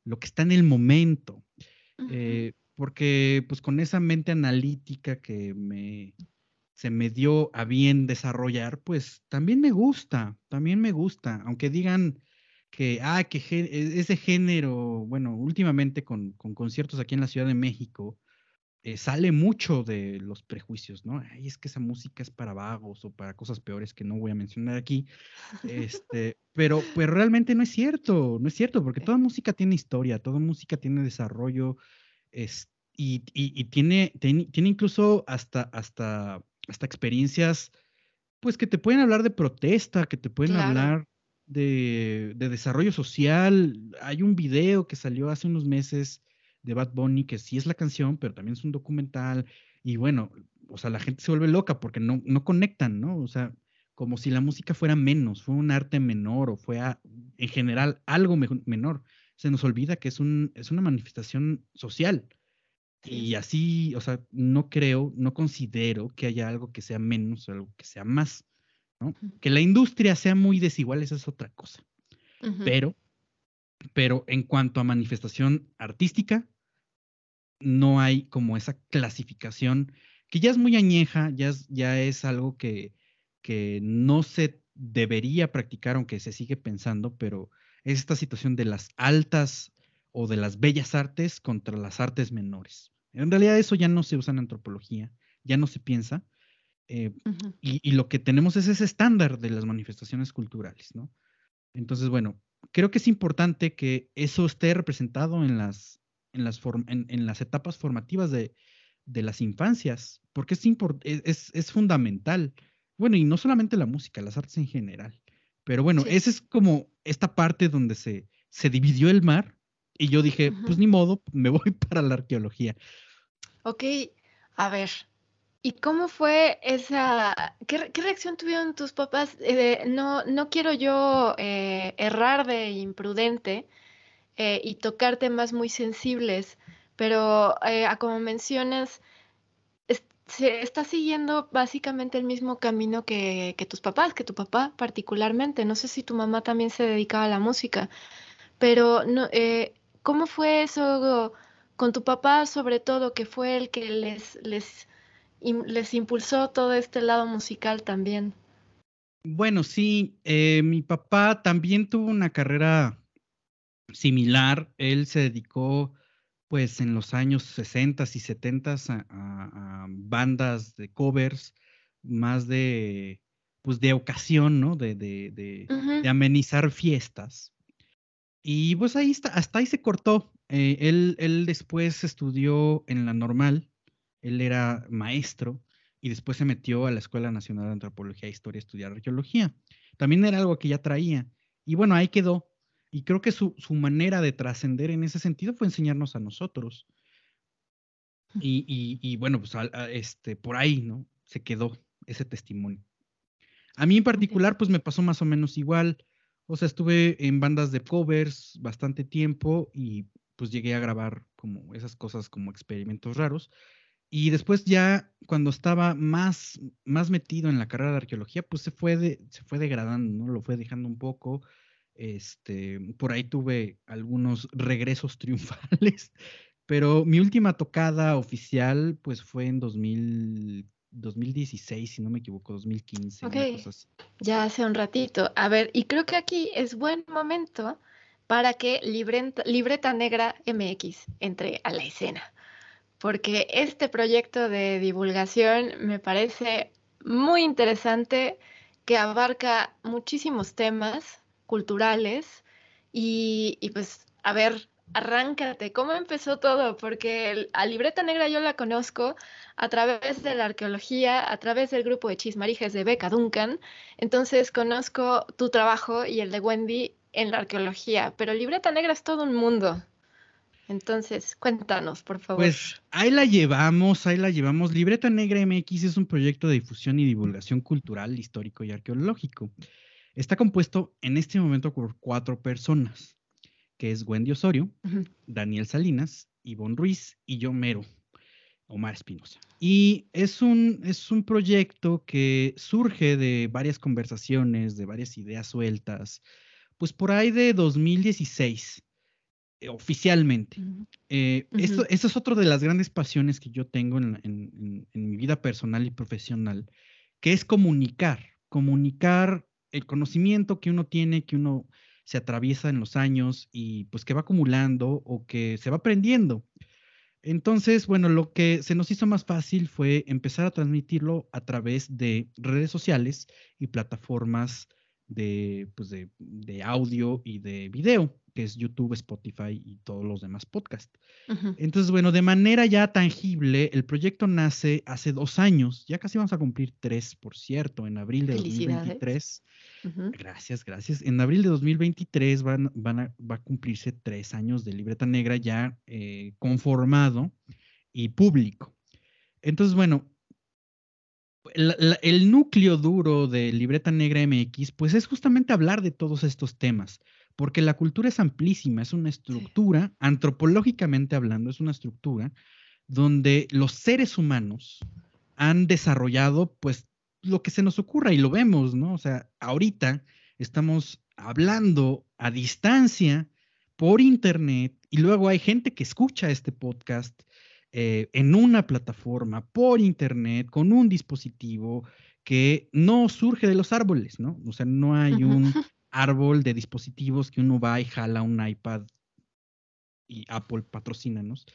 lo que está en el momento. Eh, porque pues con esa mente analítica que me, se me dio a bien desarrollar, pues también me gusta, también me gusta, aunque digan que, ah, que e, ese género, bueno, últimamente con, con conciertos aquí en la Ciudad de México, eh, sale mucho de los prejuicios, ¿no? Ay, es que esa música es para vagos o para cosas peores que no voy a mencionar aquí. Este, pero, pues realmente no es cierto, no es cierto, porque toda música tiene historia, toda música tiene desarrollo, es, y, y, tiene, tiene, tiene, incluso hasta, hasta, hasta experiencias, pues que te pueden hablar de protesta, que te pueden hablar de, de, desarrollo social. Hay un video que salió hace unos meses de Bad Bunny, que sí es la canción, pero también es un documental. Y bueno, o sea, la gente se vuelve loca porque no, no conectan, ¿no? O sea, como si la música fuera menos, fue un arte menor o fue en general algo menor. Se nos olvida que es, un, es una manifestación social. Y así, o sea, no creo, no considero que haya algo que sea menos o algo que sea más. ¿no? Que la industria sea muy desigual, esa es otra cosa. Pero, pero en cuanto a manifestación artística, no hay como esa clasificación que ya es muy añeja, ya es, ya es algo que, que no se debería practicar, aunque se sigue pensando, pero es esta situación de las altas o de las bellas artes contra las artes menores. En realidad eso ya no se usa en antropología, ya no se piensa, eh, y, y, lo que tenemos es ese estándar de las manifestaciones culturales, ¿no? Entonces, bueno, creo que es importante que eso esté representado en las, en las, en, las etapas formativas de, de las infancias, porque es, e, es, es, fundamental. Bueno, y no solamente la música, las artes en general. Pero bueno, esa es como esta parte donde se, se dividió el mar y yo dije, pues ni modo, me voy para la arqueología. Ok, a ver, ¿y cómo fue esa, qué, qué reacción tuvieron tus papás? Eh, no, no quiero yo eh, errar de imprudente, eh, y tocar temas muy sensibles, pero eh, como mencionas, se está siguiendo básicamente el mismo camino que, tus papás, que tu papá particularmente. No sé si tu mamá también se dedicaba a la música, pero no, eh, ¿cómo fue eso con tu papá sobre todo, que fue el que les, les, les impulsó todo este lado musical también? Bueno, sí, mi papá también tuvo una carrera similar. Él se dedicó, pues, en los años 60 y 70 a, bandas de covers, más de, pues, de ocasión, ¿no? De, de, de, amenizar fiestas. Y pues ahí está, hasta ahí se cortó. Eh, él, él después estudió en la normal, él era maestro y después se metió a la Escuela Nacional de Antropología e Historia a estudiar arqueología. También era algo que ya traía. Y bueno, ahí quedó. Y creo que su, manera de trascender en ese sentido fue enseñarnos a nosotros. Y, bueno, pues este, por ahí, ¿no? Se quedó ese testimonio. A mí en particular, pues me pasó más o menos igual. O sea, estuve en bandas de covers bastante tiempo y pues llegué a grabar como esas cosas como experimentos raros. Y después ya cuando estaba más, más metido en la carrera de arqueología, pues se fue, de, se fue degradando, ¿no? Lo fue dejando un poco. Este, por ahí tuve algunos regresos triunfales, pero mi última tocada oficial pues fue en 2000, 2016, si no me equivoco, 2015. Ok, ya hace un ratito. A ver, y creo que aquí es buen momento para que Libreta Negra MX entre a la escena, porque este proyecto de divulgación me parece muy interesante, que abarca muchísimos temas, culturales y, pues, a ver, arráncate, ¿cómo empezó todo? Porque a Libreta Negra yo la conozco a través de la arqueología, a través del grupo de chismarijes de Beca Duncan, entonces conozco tu trabajo y el de Wendy en la arqueología, pero Libreta Negra es todo un mundo. Entonces, cuéntanos, por favor. Pues ahí la llevamos, ahí la llevamos. Libreta Negra MX es un proyecto de difusión y divulgación cultural, histórico y arqueológico. Está compuesto en este momento por cuatro personas, que es Wendy Osorio, Daniel Salinas, Ivonne Ruiz y yo mero, Omar Espinosa. Y es un, es un proyecto que surge de varias conversaciones, de varias ideas sueltas, pues por ahí de 2016. eh, oficialmente. Eh, esto, es otra de las grandes pasiones que yo tengo en, mi vida personal y profesional, que es comunicar, comunicar el conocimiento que uno tiene, que uno se atraviesa en los años y pues que va acumulando o que se va aprendiendo. Entonces, bueno, lo que se nos hizo más fácil fue empezar a transmitirlo a través de redes sociales y plataformas de, pues de, de audio y de video que es YouTube, Spotify y todos los demás podcasts. Entonces, bueno, de manera ya tangible, el proyecto nace hace dos años, ya casi vamos a cumplir tres, por cierto, en abril de 2023. Gracias, gracias. En abril de 2023 van, van a, va a cumplirse tres años de Libreta Negra ya eh, conformado y público. Entonces, bueno, el núcleo duro de Libreta Negra MX, pues es justamente hablar de todos estos temas porque la cultura es amplísima, es una estructura, antropológicamente hablando, es una estructura donde los seres humanos han desarrollado pues lo que se nos ocurra y lo vemos, ¿no? O sea, ahorita estamos hablando a distancia por internet y luego hay gente que escucha este podcast eh, en una plataforma por internet con un dispositivo que no surge de los árboles, ¿no? O sea, no hay un árbol de dispositivos que uno va y jala un iPad y Apple patrocínanos.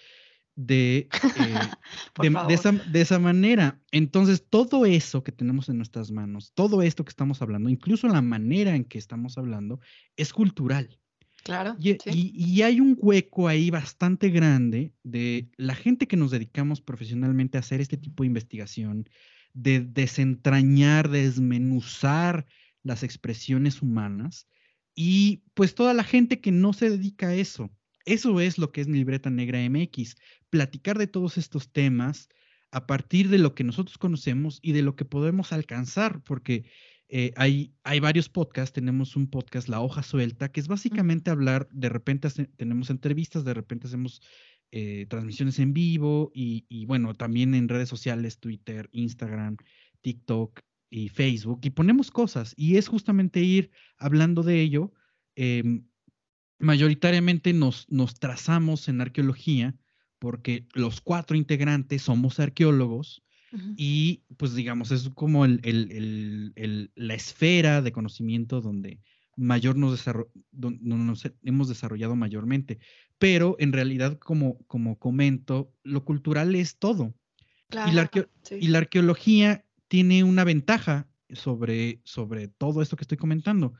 De, eh, de, esa, de, esa, manera. Entonces, todo eso que tenemos en nuestras manos, todo esto que estamos hablando, incluso la manera en que estamos hablando, es cultural. Claro. Y, y, hay un hueco ahí bastante grande de la gente que nos dedicamos profesionalmente a hacer este tipo de investigación, de desentrañar, desmenuzar las expresiones humanas y pues toda la gente que no se dedica a eso. Eso es lo que es Libreta Negra MX, platicar de todos estos temas a partir de lo que nosotros conocemos y de lo que podemos alcanzar, porque eh, hay, hay varios podcasts, tenemos un podcast, La Hoja Suelta, que es básicamente hablar, de repente tenemos entrevistas, de repente hacemos eh, transmisiones en vivo y, y, bueno, también en redes sociales, Twitter, Instagram, TikTok, y Facebook y ponemos cosas y es justamente ir hablando de ello. Em, mayoritariamente nos, nos trazamos en arqueología porque los cuatro integrantes somos arqueólogos y pues digamos es como el, el, la esfera de conocimiento donde mayor nos, nos hemos desarrollado mayormente. Pero en realidad, como, como comento, lo cultural es todo. y, la y la arqueología tiene una ventaja sobre, sobre todo esto que estoy comentando,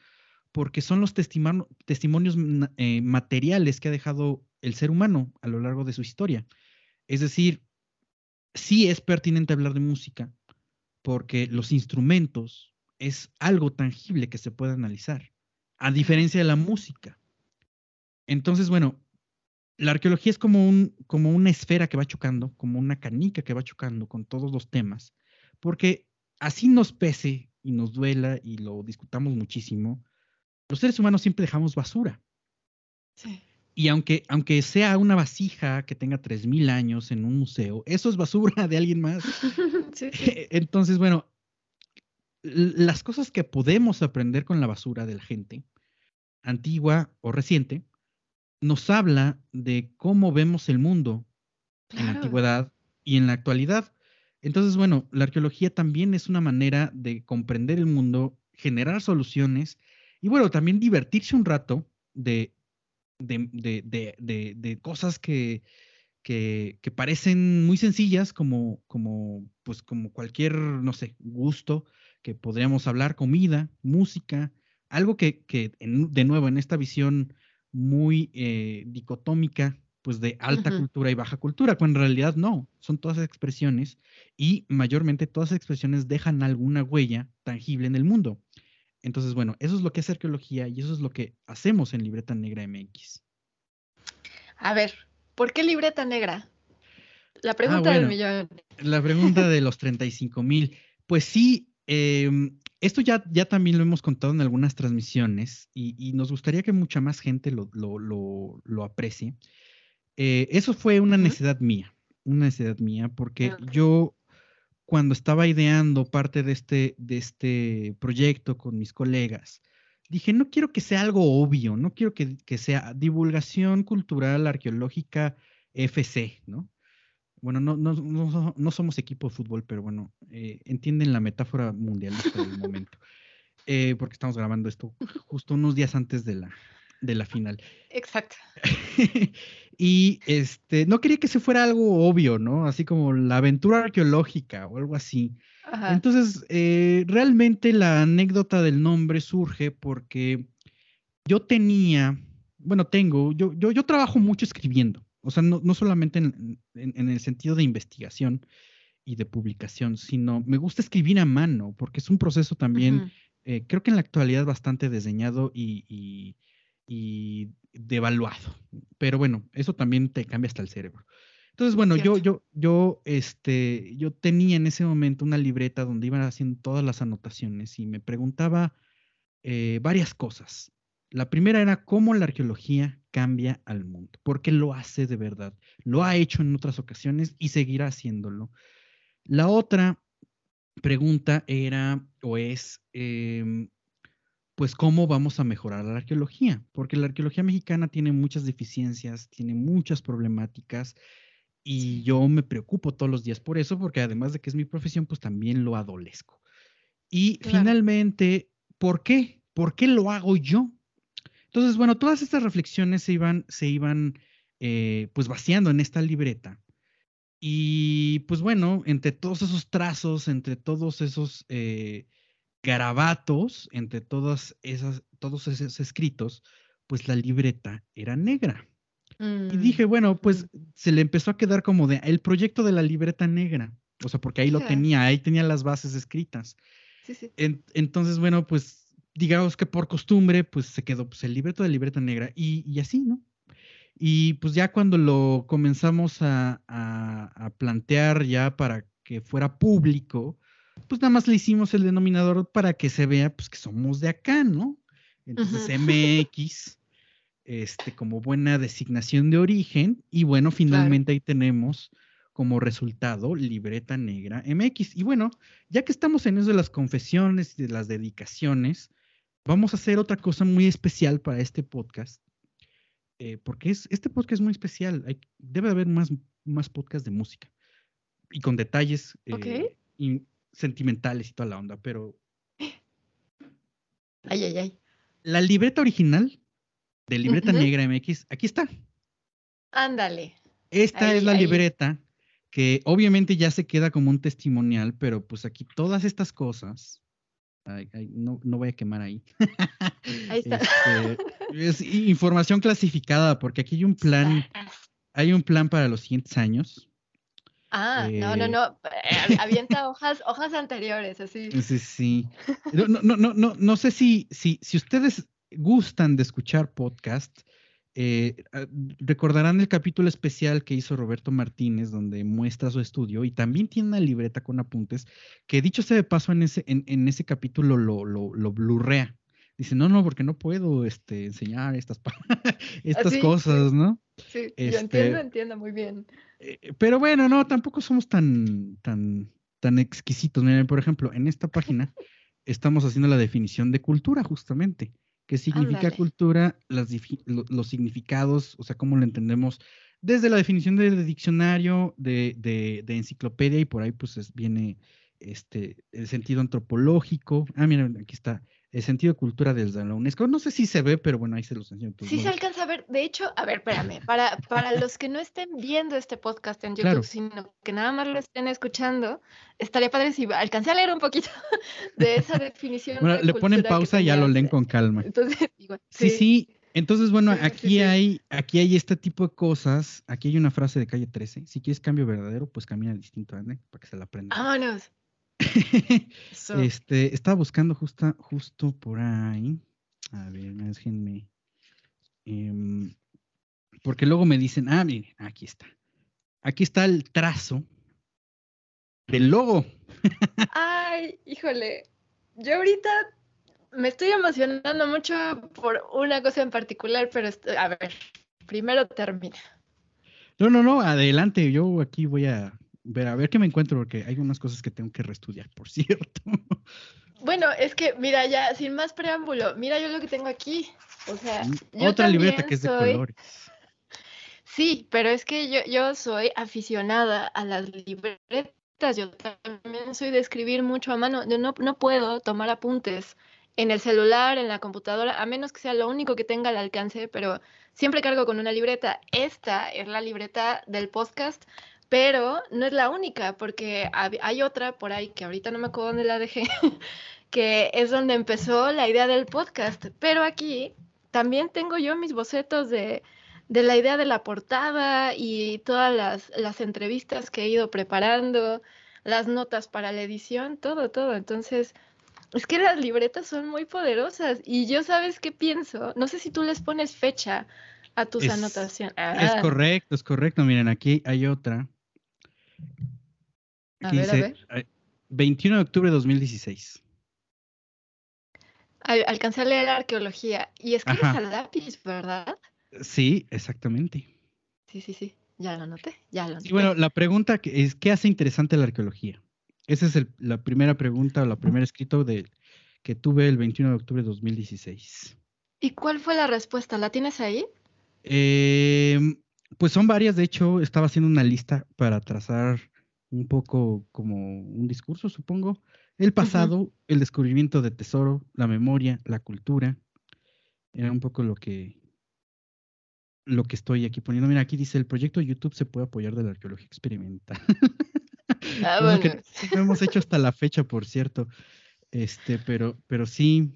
porque son los testimonios eh, materiales que ha dejado el ser humano a lo largo de su historia. Es decir, sí es pertinente hablar de música, porque los instrumentos es algo tangible que se puede analizar, a diferencia de la música. Entonces, bueno, la arqueología es como, un, como una esfera que va chocando, como una canica que va chocando con todos los temas porque así nos pese y nos duela y lo discutamos muchísimo, los seres humanos siempre dejamos basura. Sí. Y aunque, aunque sea una vasija que tenga 3.000 años en un museo, eso es basura de alguien más. sí. Entonces, bueno, las cosas que podemos aprender con la basura de la gente, antigua o reciente, nos habla de cómo vemos el mundo en la antigüedad y en la actualidad. Entonces, bueno, la arqueología también es una manera de comprender el mundo, generar soluciones y, bueno, también divertirse un rato de, de, cosas que, que, parecen muy sencillas, como, como, pues, como cualquier, no sé, gusto que podríamos hablar, comida, música, algo que, que de nuevo, en esta visión muy eh, dicotómica pues de alta cultura y baja cultura, cuando en realidad no, son todas expresiones y mayormente todas las expresiones dejan alguna huella tangible en el mundo. Entonces, bueno, eso es lo que es arqueología y eso es lo que hacemos en Libreta Negra MX. A ver, ¿por qué Libreta Negra? La ah, pregunta del millón. La pregunta de los 35 mil. Pues sí, em, esto ya, ya también lo hemos contado en algunas transmisiones y, nos gustaría que mucha más gente lo, lo, lo aprecie. Eh, eso fue una necesidad mía, una necesidad mía, porque yo cuando estaba ideando parte de este, de este proyecto con mis colegas, dije, no quiero que sea algo obvio, no quiero que, que sea divulgación cultural arqueológica FC, ¿no? Bueno, no, no, no, no somos equipo de fútbol, pero bueno, eh, entienden la metáfora mundialista del momento. Eh, porque estamos grabando esto justo unos días antes de la, de la final. Exacto. y este, no quería que se fuera algo obvio, ¿no? Así como la aventura arqueológica o algo así. Entonces, eh, realmente la anécdota del nombre surge porque yo tenía, bueno, tengo, yo, yo, yo trabajo mucho escribiendo. O sea, no, solamente en, el sentido de investigación y de publicación, sino me gusta escribir a mano, porque es un proceso también, eh, creo que en la actualidad bastante diseñado y, devaluado. Pero bueno, eso también te cambia hasta el cerebro. Entonces, bueno, yo, yo, yo, este, yo tenía en ese momento una libreta donde iban haciendo todas las anotaciones y me preguntaba eh, varias cosas. La primera era cómo la arqueología cambia al mundo, porque lo hace de verdad. Lo ha hecho en otras ocasiones y seguirá haciéndolo. La otra pregunta era o es, em, pues, ¿cómo vamos a mejorar la arqueología? Porque la arqueología mexicana tiene muchas deficiencias, tiene muchas problemáticas y yo me preocupo todos los días por eso, porque además de que es mi profesión, pues también lo adolezco. Y finalmente, ¿por qué? ¿Por qué lo hago yo? Entonces, bueno, todas estas reflexiones se iban, se iban eh, pues vaciando en esta libreta. Y pues bueno, entre todos esos trazos, entre todos esos eh, garabatos, entre todas esas, todos esos escritos, pues la libreta era negra. Y mm, dije, bueno, pues se le empezó a quedar como de el proyecto de la libreta negra. O sea, porque ahí lo tenía, ahí tenía las bases escritas. Sí, sí. entonces, bueno, pues digamos que por costumbre, pues se quedó pues, el libreto de libreta negra y, así, ¿no? Y pues ya cuando lo comenzamos a, plantear ya para que fuera público, pues nada más le hicimos el denominador para que se vea pues que somos de acá, ¿no? Entonces MX, este, como buena designación de origen, y bueno, finalmente ahí tenemos como resultado libreta negra MX. Y bueno, ya que estamos en eso de las confesiones y de las dedicaciones, vamos a hacer otra cosa muy especial para este podcast, eh, porque es, este podcast es muy especial. Hay, debe haber más, más podcasts de música y con detalles eh, sentimentales y toda la onda, pero... Ay, ay, ay. La libreta original de Libreta Negra MX, aquí está. Ándale. Esta es la libreta que obviamente ya se queda como un testimonial, pero pues aquí todas estas cosas no, no, voy a quemar ahí. Ahí está. Este, es información clasificada, porque aquí hay un plan, hay un plan para los siguientes años. Ah, no, no, eh, no. Eh, avienta hojas, hojas anteriores, así. Sí, sí. No, no, no, no, no sé si, si, si ustedes gustan de escuchar podcast, eh, ah, recordarán el capítulo especial que hizo Roberto Martínez, donde muestra su estudio y también tiene una libreta con apuntes, que dicho sea de paso en ese, en, ese capítulo lo, lo, lo blurrea. Dice, no, no, porque no puedo este, enseñar estas, estas cosas, ¿no? Sí, yo este entiendo, entiendo muy bien. Eh, pero bueno, no, tampoco somos tan, tan, tan exquisitos. Miren, por ejemplo, en esta página estamos haciendo la definición de cultura, justamente qué significa cultura, los significados, o sea, cómo lo entendemos desde la definición del diccionario, de, de, enciclopedia, y por ahí pues viene este, el sentido antropológico. Ah, miren, aquí está, el sentido de cultura desde la UNESCO. No sé si se ve, pero bueno, ahí se los enseño. Sí se alcanza a ver. De hecho, a ver, espérame, para, para los que no estén viendo este podcast en YouTube, sino que nada más lo estén escuchando, estaría padre si alcancé a leer un poquito de esa definición. Bueno, le ponen pausa y ya lo leen con calma. Entonces, sí, sí. Entonces, bueno, aquí hay, aquí hay este tipo de cosas. Aquí hay una frase de calle 13. Si quieres cambio verdadero, pues camina distinto, ¿eh? Para que se la aprendan. Vámonos. Este, estaba buscando justo, justo por ahí. A ver, déjenme. Em, porque luego me dicen, ah, mire, aquí está. Aquí está el trazo del logo. Ay, híjole. Yo ahorita me estoy emocionando mucho por una cosa en particular, pero a ver, primero termina. No, no, no, adelante. Yo aquí voy a ver, a ver qué me encuentro, porque hay unas cosas que tengo que reestudiar, por cierto. Bueno, es que, mira, ya, sin más preámbulo, mira yo lo que tengo aquí. O sea, mm, otra libreta que es de colores. Sí, pero es que yo, yo soy aficionada a las libretas. Yo también soy de escribir mucho a mano. Yo no, no puedo tomar apuntes en el celular, en la computadora, a menos que sea lo único que tenga al alcance, pero siempre cargo con una libreta. Esta es la libreta del podcast, pero no es la única, porque hay otra por ahí que ahorita no me acuerdo dónde la dejé, que es donde empezó la idea del podcast. Pero aquí también tengo yo mis bocetos de, de la idea de la portada y todas las, las entrevistas que he ido preparando, las notas para la edición, todo, todo. Entonces, es que las libretas son muy poderosas y yo sabes qué pienso. No sé si tú les pones fecha a tus anotaciones. Es ah. correcto, es correcto. Miren, aquí hay otra. A ver, a ver. 21 de octubre de 2016. alcancé a leer arqueología y escribes al lápiz, ¿verdad? Sí, exactamente. Sí, sí, sí. Ya lo noté, ya lo noté. Y bueno, la pregunta es, ¿qué hace interesante la arqueología? Esa es la primera pregunta o la primera escrito de, que tuve el 21 de octubre de 2016. ¿Y cuál fue la respuesta? ¿La tienes ahí? Em, pues son varias, de hecho, estaba haciendo una lista para trazar un poco como un discurso, supongo. El pasado, el descubrimiento de tesoro, la memoria, la cultura. Era un poco lo que lo que estoy aquí poniendo. Mira, aquí dice el proyecto YouTube se puede apoyar de la arqueología experimental. Ah, bueno. lo hemos hecho hasta la fecha, por cierto. Este, pero, pero sí,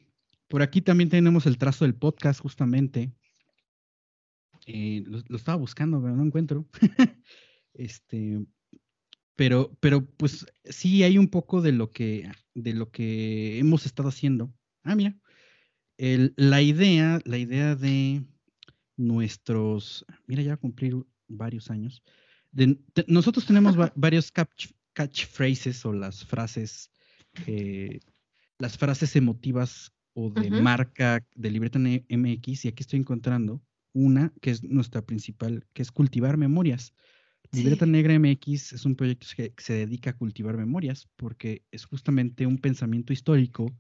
por aquí también tenemos el trazo del podcast, justamente. Eh, lo, estaba buscando, pero no encuentro. este, pero, pero pues sí hay un poco de lo que, de lo que hemos estado haciendo. Ah, mira. El, la idea, la idea de nuestros, mira, ya va a cumplir varios años, nosotros tenemos varios catchphrases o las frases, eh, las frases emotivas o de marca de Libreta MX y aquí estoy encontrando una que es nuestra principal, que es cultivar memorias. Libreta Negra MX es un proyecto que se dedica a cultivar memorias porque es justamente un pensamiento histórico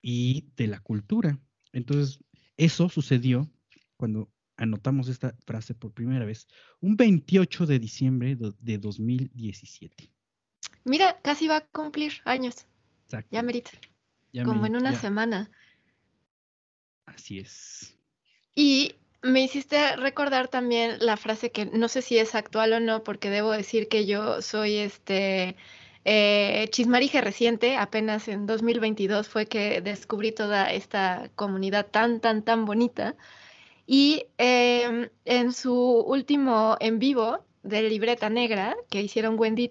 y de la cultura. Entonces, eso sucedió cuando anotamos esta frase por primera vez, un 28 de diciembre de 2017. Mira, casi va a cumplir años. Exacto. Ya merita. Como en una semana. Así es. Y me hiciste recordar también la frase que no sé si es actual o no, porque debo decir que yo soy este eh, chismarije reciente, apenas en 2022 fue que descubrí toda esta comunidad tan, tan, tan bonita. Y em, en su último en vivo de Libreta Negra que hicieron Wendy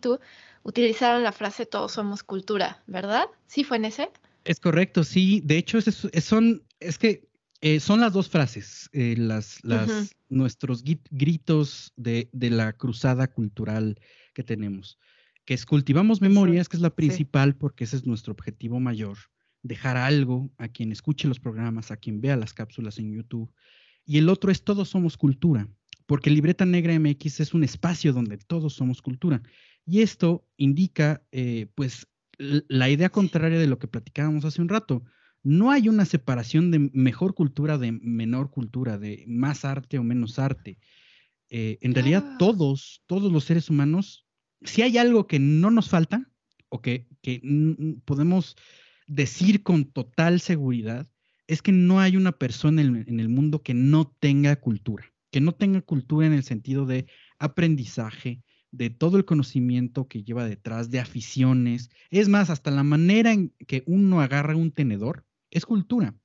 utilizaron la frase todos somos cultura, ¿verdad? ¿Sí fue en ese? Es correcto, sí. De hecho, es, son, es que eh, son las dos frases, eh, las, las, nuestros gritos de, de, la cruzada cultural que tenemos, que es cultivamos memorias, que es la principal, porque ese es nuestro objetivo mayor, dejar algo a quien escuche los programas, a quien vea las cápsulas en YouTube, y el otro es Todos Somos Cultura, porque Libreta Negra MX es un espacio donde todos somos cultura. Y esto indica, eh, pues, la idea contraria de lo que platicábamos hace un rato. No hay una separación de mejor cultura, de menor cultura, de más arte o menos arte. Eh, en realidad, ah. todos, todos los seres humanos, si hay algo que no nos falta o que, que podemos decir con total seguridad, es que no hay una persona en, el mundo que no tenga cultura, que no tenga cultura en el sentido de aprendizaje, de todo el conocimiento que lleva detrás, de aficiones. Es más, hasta la manera en que uno agarra un tenedor es cultura,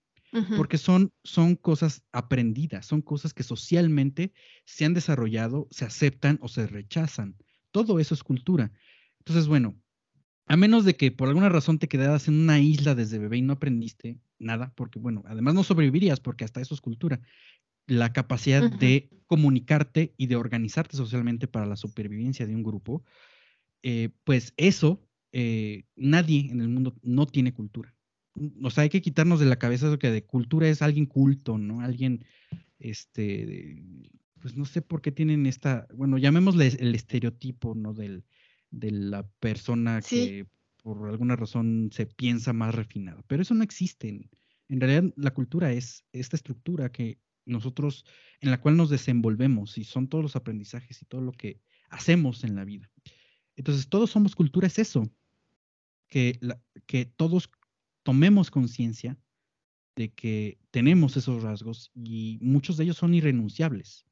porque son, son cosas aprendidas, son cosas que socialmente se han desarrollado, se aceptan o se rechazan. Todo eso es cultura. Entonces, bueno, a menos de que por alguna razón te quedaras en una isla desde bebé y no aprendiste nada, porque bueno, además no sobrevivirías porque hasta eso es cultura. La capacidad de comunicarte y de organizarte socialmente para la supervivencia de un grupo, eh, pues eso eh, nadie en el mundo no tiene cultura. O sea, hay que quitarnos de la cabeza eso que de cultura es alguien culto, ¿no? Alguien, este, pues no sé por qué tienen esta, bueno, llamémosle el estereotipo, ¿no? Del, de la persona que por alguna razón se piensa más refinado, pero eso no existe. En, realidad la cultura es esta estructura que nosotros, en la cual nos desenvolvemos y son todos los aprendizajes y todo lo que hacemos en la vida. Entonces, todos somos cultura, es eso, que, que todos tomemos conciencia de que tenemos esos rasgos y muchos de ellos son irrenunciables.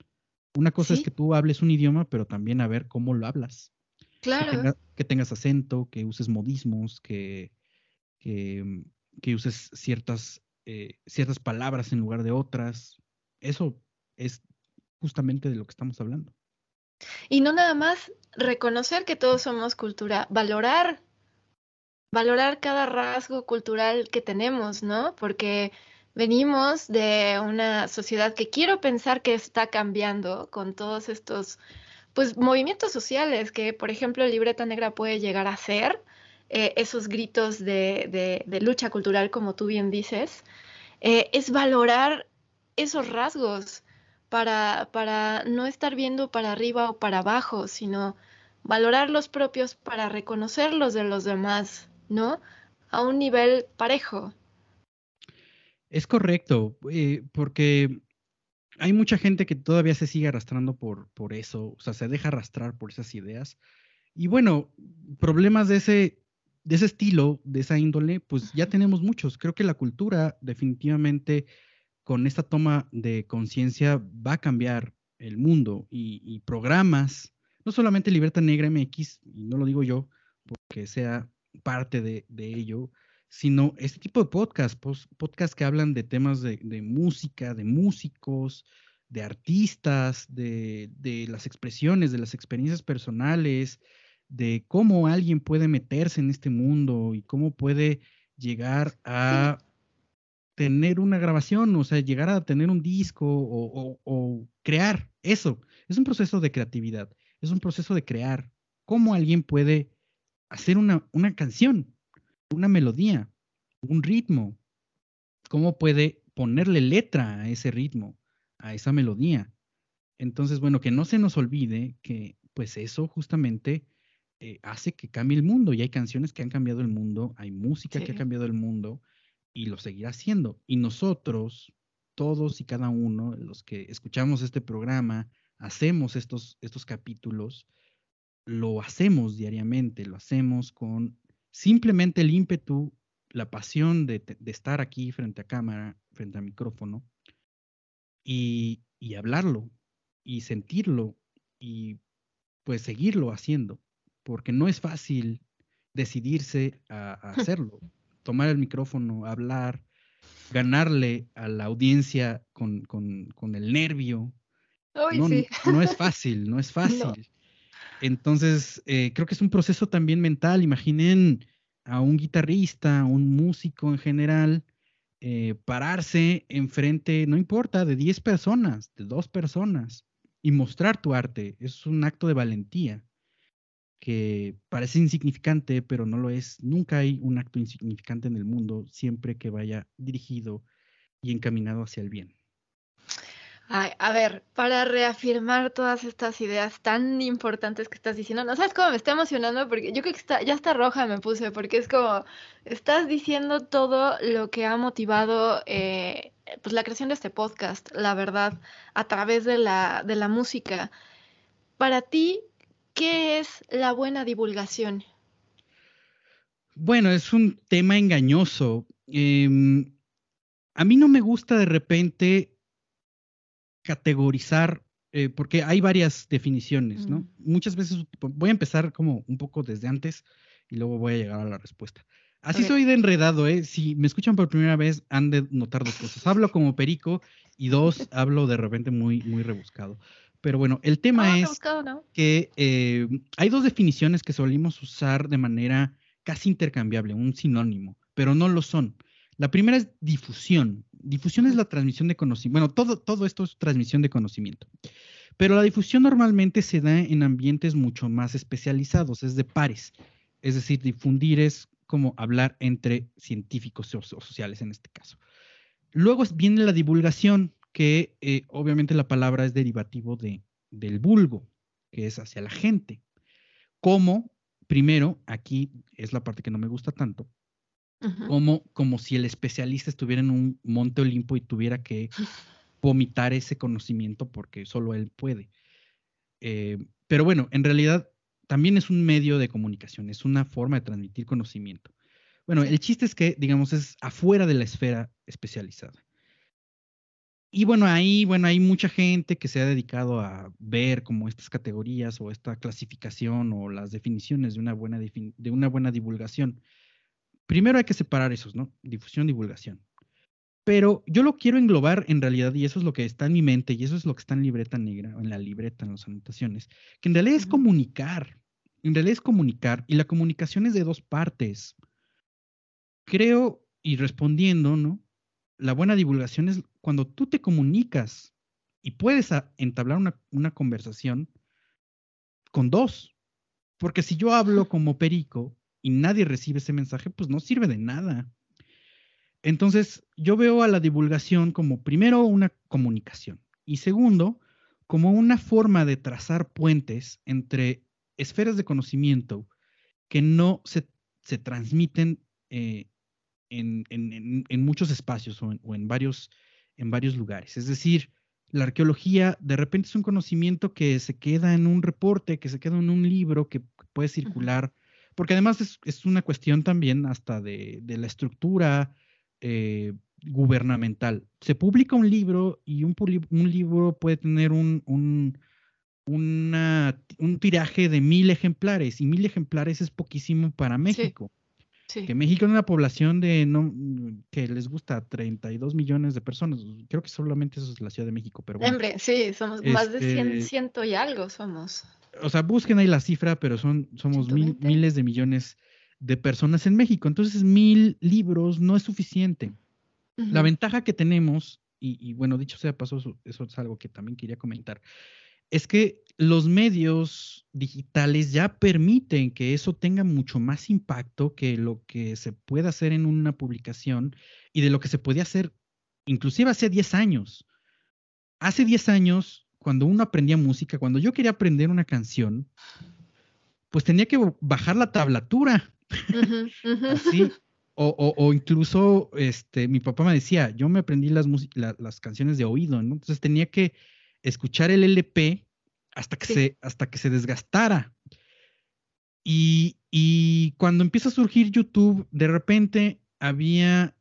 Una cosa es que tú hables un idioma, pero también a ver cómo lo hablas. Claro. Que, tengas acento, que uses modismos, que, que, uses ciertas, eh, ciertas palabras en lugar de otras. Eso es justamente de lo que estamos hablando. Y no nada más reconocer que todos somos cultura, valorar, valorar cada rasgo cultural que tenemos, ¿no? Porque venimos de una sociedad que quiero pensar que está cambiando con todos estos pues movimientos sociales que, por ejemplo, Libreta Negra puede llegar a ser, eh, esos gritos de, lucha cultural, como tú bien dices, eh, es valorar esos rasgos para, para no estar viendo para arriba o para abajo, sino valorar los propios para reconocer los de los demás, ¿no? A un nivel parejo. Es correcto, eh, porque hay mucha gente que todavía se sigue arrastrando por, por eso, o sea, se deja arrastrar por esas ideas. Y bueno, problemas de ese, de ese estilo, de esa índole, pues ya tenemos muchos. Creo que la cultura definitivamente con esta toma de conciencia va a cambiar el mundo y, programas, no solamente Libertad Negra MX, y no lo digo yo porque sea parte de, de ello, sino este tipo de podcast, podcast que hablan de temas de, música, de músicos, de artistas, de, las expresiones, de las experiencias personales, de cómo alguien puede meterse en este mundo y cómo puede llegar a tener una grabación, o sea, llegar a tener un disco o, crear eso. Es un proceso de creatividad, es un proceso de crear. ¿Cómo alguien puede hacer una, una canción? una melodía, un ritmo. ¿Cómo puede ponerle letra a ese ritmo, a esa melodía? Entonces, bueno, que no se nos olvide que pues eso justamente eh, hace que cambie el mundo y hay canciones que han cambiado el mundo, hay música que ha cambiado el mundo y lo seguirá haciendo. Y nosotros, todos y cada uno, los que escuchamos este programa, hacemos estos, estos capítulos, lo hacemos diariamente, lo hacemos con simplemente el ímpetu, la pasión de, estar aquí frente a cámara, frente a micrófono, y, hablarlo, y sentirlo, y pues seguirlo haciendo, porque no es fácil decidirse a, hacerlo, tomar el micrófono, hablar, ganarle a la audiencia con, el nervio. no, es fácil, no es fácil. Entonces, eh, creo que es un proceso también mental. Imaginen a un guitarrista, a un músico en general, eh, pararse enfrente, no importa, de 10 personas, de dos personas, y mostrar tu arte. Es un acto de valentía que parece insignificante, pero no lo es. Nunca hay un acto insignificante en el mundo, siempre que vaya dirigido y encaminado hacia el bien a ver, para reafirmar todas estas ideas tan importantes que estás diciendo, no sabes cómo me está emocionando porque yo creo que está, ya está roja me puse porque es como estás diciendo todo lo que ha motivado eh, pues la creación de este podcast, la verdad, a través de la, de la música. Para ti, ¿qué es la buena divulgación? Bueno, es un tema engañoso. Em, a mí no me gusta de repente categorizar, eh, porque hay varias definiciones, ¿no? Muchas veces voy a empezar como un poco desde antes y luego voy a llegar a la respuesta. Así soy de enredado, ¿eh? Si me escuchan por primera vez, han de notar dos cosas. Hablo como perico y dos, hablo de repente muy, muy rebuscado. Pero bueno, el tema es que eh, hay dos definiciones que solimos usar de manera casi intercambiable, un sinónimo, pero no lo son. La primera es difusión. Difusión es la transmisión de conocimiento. Bueno, todo, todo esto es transmisión de conocimiento. Pero la difusión normalmente se da en ambientes mucho más especializados, es de pares. Es decir, difundir es como hablar entre científicos o sociales en este caso. Luego viene la divulgación, que eh, obviamente la palabra es derivativo de, del vulgo, que es hacia la gente. ¿Cómo? primero, aquí es la parte que no me gusta tanto, como, como si el especialista estuviera en un monte olimpo y tuviera que vomitar ese conocimiento porque solo él puede. Eh, pero bueno, en realidad también es un medio de comunicación, es una forma de transmitir conocimiento. Bueno, el chiste es que, digamos, es afuera de la esfera especializada. Y bueno, ahí, bueno, hay mucha gente que se ha dedicado a ver como estas categorías o esta clasificación o las definiciones de una buena, de una buena divulgación. Primero hay que separar esos, ¿no? Difusión, divulgación. Pero yo lo quiero englobar en realidad, y eso es lo que está en mi mente, y eso es lo que está en libreta negra, en la libreta, en las anotaciones, que en realidad es comunicar. En realidad es comunicar, y la comunicación es de dos partes. Creo, y respondiendo, ¿no? La buena divulgación es cuando tú te comunicas y puedes entablar una, conversación con dos. Porque si yo hablo como perico y nadie recibe ese mensaje, pues no sirve de nada. Entonces, yo veo a la divulgación como primero una comunicación y segundo, como una forma de trazar puentes entre esferas de conocimiento que no se, transmiten eh, en, muchos espacios o en, varios en varios lugares. Es decir, la arqueología de repente es un conocimiento que se queda en un reporte, que se queda en un libro, que puede circular, porque además es, una cuestión también hasta de, la estructura eh, gubernamental. Se publica un libro y un, un libro puede tener un, un, un, tiraje de mil ejemplares y mil ejemplares es poquísimo para México. Que México es una población de no que les gusta 32 millones de personas. Creo que solamente eso es la Ciudad de México, pero bueno. Hombre, sí, somos más de 100, este ciento y algo somos. O sea, busquen ahí la cifra, pero son somos miles de millones de personas en México. Entonces, mil libros no es suficiente. La ventaja que tenemos, y, bueno, dicho sea paso, eso es algo que también quería comentar, es que los medios digitales ya permiten que eso tenga mucho más impacto que lo que se puede hacer en una publicación y de lo que se podía hacer inclusive hace 10 años. Hace 10 años, cuando uno aprendía música, cuando yo quería aprender una canción, pues tenía que bajar la tablatura. Así. O, incluso este, mi papá me decía, yo me aprendí las, las canciones de oído, ¿no? Entonces tenía que escuchar el LP hasta que, se, hasta que se desgastara. Y, y, cuando empieza a surgir YouTube, de repente había,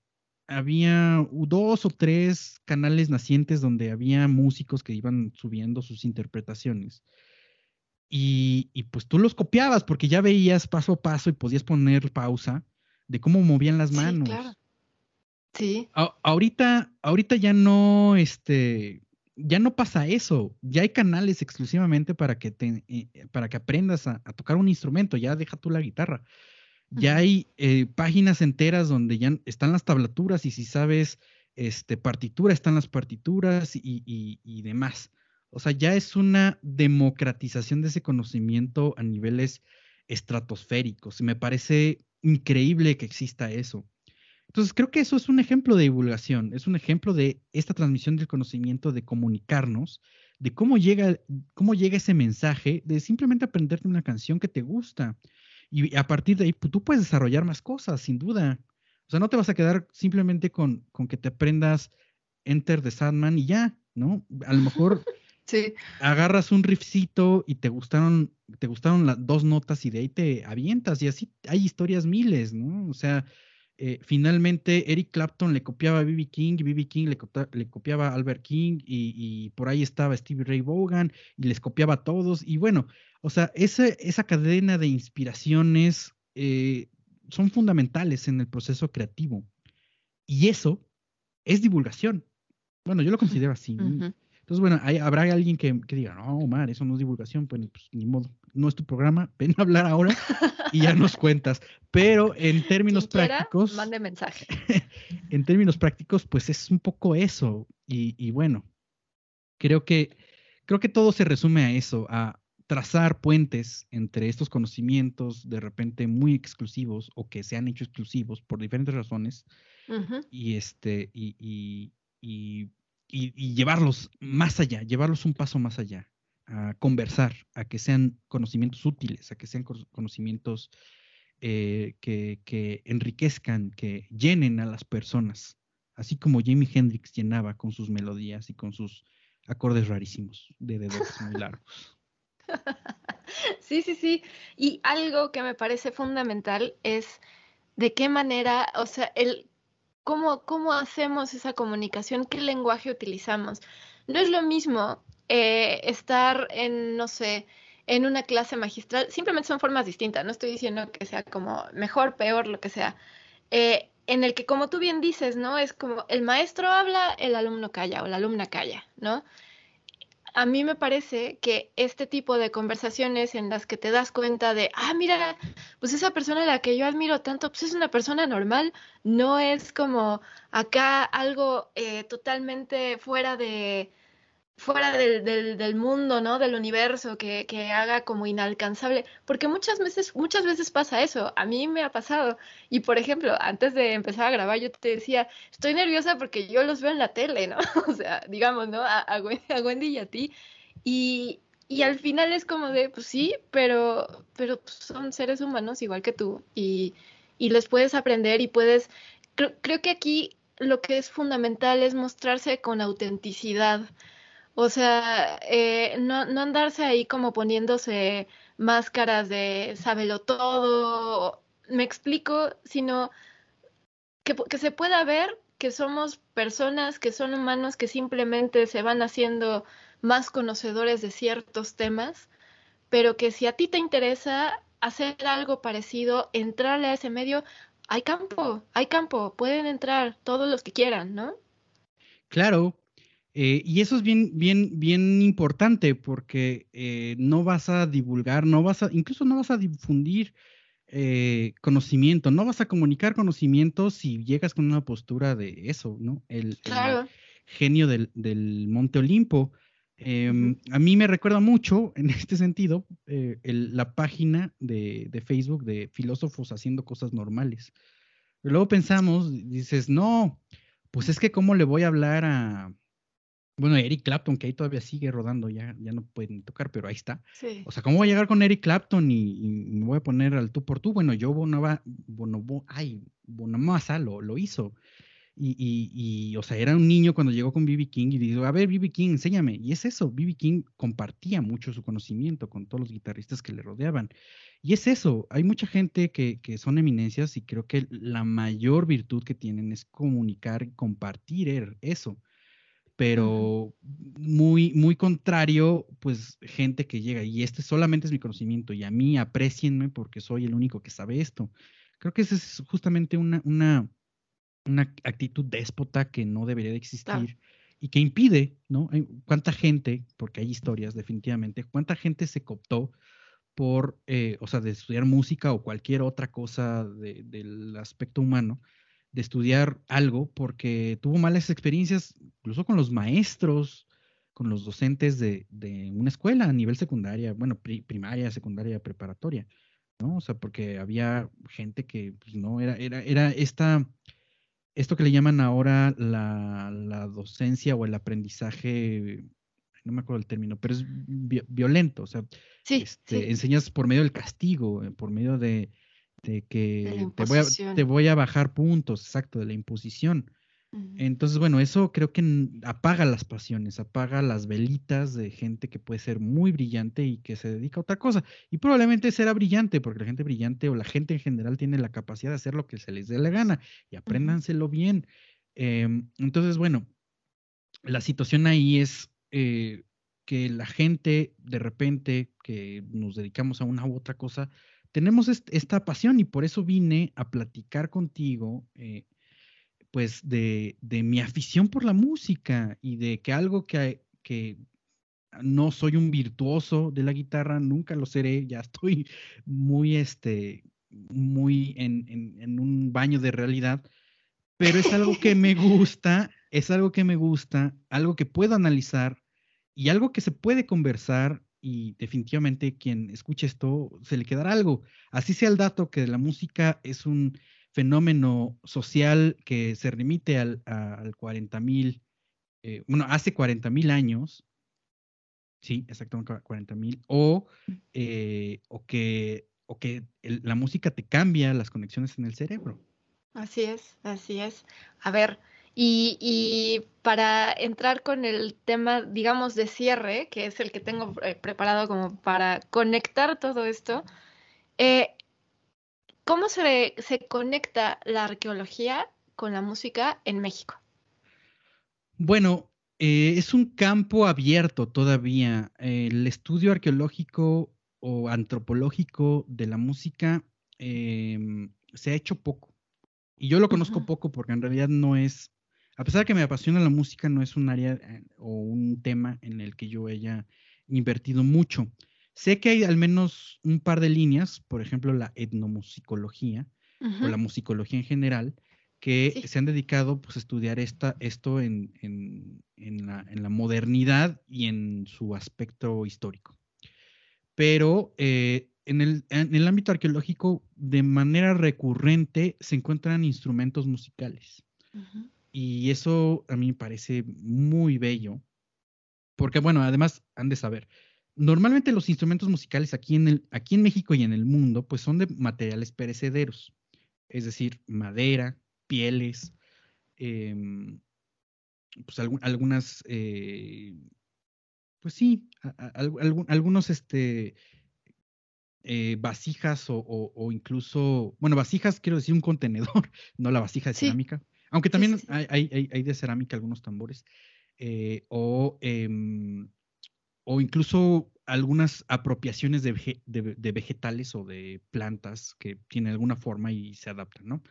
había dos o tres canales nacientes donde había músicos que iban subiendo sus interpretaciones. Y, y, pues tú los copiabas porque ya veías paso a paso y podías poner pausa de cómo movían las manos. Sí, claro. Sí. ahorita, ahorita ya no, este, ya no pasa eso. Ya hay canales exclusivamente para que, te, eh, para que aprendas a, tocar un instrumento. Ya deja tú la guitarra. Ya hay eh, páginas enteras donde ya están las tablaturas y si sabes este, partitura, están las partituras y, y, demás. O sea, ya es una democratización de ese conocimiento a niveles estratosféricos. Y me parece increíble que exista eso. Entonces, creo que eso es un ejemplo de divulgación, es un ejemplo de esta transmisión del conocimiento, de comunicarnos, de cómo llega, cómo llega ese mensaje, de simplemente aprenderte una canción que te gusta. Y a partir de ahí, pues, tú puedes desarrollar más cosas, sin duda. O sea, no te vas a quedar simplemente con, con que te aprendas Enter the Sandman y ya, ¿no? A lo mejor sí. agarras un riffcito y te gustaron, te gustaron las dos notas y de ahí te avientas y así hay historias miles, ¿no? O sea, eh, finalmente Eric Clapton le copiaba a B.B. King, y B.B. King le, copiaba a Albert King y, por ahí estaba Stevie Ray Vaughan y les copiaba a todos. Y bueno, o sea, esa cadena de inspiraciones eh, son fundamentales en el proceso creativo. Y eso es divulgación. Bueno, yo lo considero así. Entonces, bueno, habrá alguien que, diga, no, Omar, eso no es divulgación, pues, pues, ni modo, no es tu programa, ven a hablar ahora y ya nos cuentas. Pero en términos prácticos. mande mensaje. en términos prácticos, pues es un poco eso. Y, bueno, creo que, creo que todo se resume a eso, a trazar puentes entre estos conocimientos de repente muy exclusivos o que se han hecho exclusivos por diferentes razones. Y este, y y llevarlos más allá, llevarlos un paso más allá. conversar, a que sean conocimientos útiles, a que sean conocimientos eh, que, que, enriquezcan, que llenen a las personas, así como Jimi Hendrix llenaba con sus melodías y con sus acordes rarísimos de dedos muy largos. Sí, sí, sí. Y algo que me parece fundamental es de qué manera, o sea, el cómo, cómo hacemos esa comunicación, qué lenguaje utilizamos. No es lo mismo eh, estar en, no sé, en una clase magistral, simplemente son formas distintas, no estoy diciendo que sea como mejor, peor, lo que sea, eh, en el que como tú bien dices, ¿no? Es como el maestro habla, el alumno calla o la alumna calla, ¿no? A mí me parece que este tipo de conversaciones en las que te das cuenta de, ah, mira, pues esa persona a la que yo admiro tanto, pues es una persona normal, no es como acá algo eh, totalmente fuera de, fuera del, del, del, mundo, ¿no? Del universo que, que, haga como inalcanzable, porque muchas veces, muchas veces pasa eso, a mí me ha pasado, y por ejemplo, antes de empezar a grabar yo te decía, estoy nerviosa porque yo los veo en la tele, ¿no? o sea, digamos, ¿no? A, a, Wendy y a ti, y, y al final es como de, pues sí, pero, pero son seres humanos igual que tú, y, y les puedes aprender y puedes, creo, creo que aquí lo que es fundamental es mostrarse con autenticidad, o sea, eh, no, no andarse ahí como poniéndose máscaras de sábelo todo, me explico, sino que, que se pueda ver que somos personas, que son humanos, que simplemente se van haciendo más conocedores de ciertos temas, pero que si a ti te interesa hacer algo parecido, entrarle a ese medio, hay campo, hay campo, pueden entrar todos los que quieran, ¿no? Claro, eh, y eso es bien, bien, bien importante porque eh, no vas a divulgar, no vas a, incluso no vas a difundir eh, conocimiento, no vas a comunicar conocimiento si llegas con una postura de eso, ¿no? El, genio del, Monte Olimpo. Em, a mí me recuerda mucho en este sentido la página de, de, Facebook de filósofos haciendo cosas normales. luego pensamos, dices, no, pues es que cómo le voy a hablar a, bueno, Eric Clapton, que ahí todavía sigue rodando, ya, ya no pueden tocar, pero ahí está. O sea, ¿cómo voy a llegar con Eric Clapton y, me voy a poner al tú por tú? Bueno, yo Bonava, Bonobo, ay, Bonamassa lo, lo hizo. Y, y, y, o sea, era un niño cuando llegó con B.B. King y dijo, a ver, B.B. King, enséñame. Y es eso, B.B. King compartía mucho su conocimiento con todos los guitarristas que le rodeaban. Y es eso, hay mucha gente que, que son eminencias y creo que la mayor virtud que tienen es comunicar, compartir er, eso pero muy, muy contrario, pues gente que llega y este solamente es mi conocimiento y a mí aprecienme porque soy el único que sabe esto. Creo que esa es justamente una, una, una actitud déspota que no debería de existir y que impide, ¿no? ¿Cuánta gente, porque hay historias definitivamente, cuánta gente se cooptó por, eh, o sea, de estudiar música o cualquier otra cosa del aspecto humano? De estudiar algo porque tuvo malas experiencias, incluso con los maestros, con los docentes de, una escuela a nivel secundaria, bueno, primaria, secundaria, preparatoria, ¿no? O sea, porque había gente que pues, no era, era, era esta, esto que le llaman ahora la, docencia o el aprendizaje, no me acuerdo el término, pero es violento, o sea, este, enseñas por medio del castigo, por medio de, de que te voy, a, te voy, a, bajar puntos, exacto, de la imposición. Entonces, bueno, eso creo que apaga las pasiones, apaga las velitas de gente que puede ser muy brillante y que se dedica a otra cosa. Y probablemente será brillante, porque la gente brillante o la gente en general tiene la capacidad de hacer lo que se les dé la gana y apréndanselo bien. Em, entonces, bueno, la situación ahí es eh, que la gente, de repente, que nos dedicamos a una u otra cosa, tenemos esta pasión y por eso vine a platicar contigo, eh, pues, de, mi afición por la música y de que algo que, no soy un virtuoso de la guitarra, nunca lo seré, ya estoy muy, este, muy en un baño de realidad, pero es algo que me gusta, es algo que me gusta, algo que puedo analizar y algo que se puede conversar y definitivamente quien escuche esto se le quedará algo. Así sea el dato que la música es un fenómeno social que se remite al, al 40 mil, eh, bueno, hace 40 mil años, Sí, exactamente 40 mil. O, eh, o que, o que la música te cambia las conexiones en el cerebro. Así es, así es. A ver, y, para entrar con el tema, digamos, de cierre, que es el que tengo eh, preparado como para conectar todo esto, eh, ¿cómo se, se conecta la arqueología con la música en México? Bueno, eh, es un campo abierto todavía. El estudio arqueológico o antropológico de la música em, se ha hecho poco. Y yo lo conozco poco porque en realidad no es a pesar de que me apasiona la música, no es un área eh, o un tema en el que yo haya invertido mucho. Sé que hay al menos un par de líneas, por ejemplo, la etnomusicología o la musicología en general, que se han dedicado pues, a estudiar esta, esto en, la, modernidad y en su aspecto histórico. Pero eh, en, el, ámbito arqueológico, de manera recurrente, se encuentran instrumentos musicales. Y eso a mí me parece muy bello, porque bueno, además han de saber, normalmente los instrumentos musicales aquí en, el, aquí en México y en el mundo, pues son de materiales perecederos, es decir, madera, pieles, em, pues algunas, eh, pues sí, algunos este, eh, vasijas o, incluso, bueno, vasijas quiero decir un contenedor, no la vasija de cerámica. Aunque también Hay, de cerámica algunos tambores. Eh, o, em, o incluso algunas apropiaciones de, vegetales o de plantas que tienen alguna forma y se adaptan, ¿no?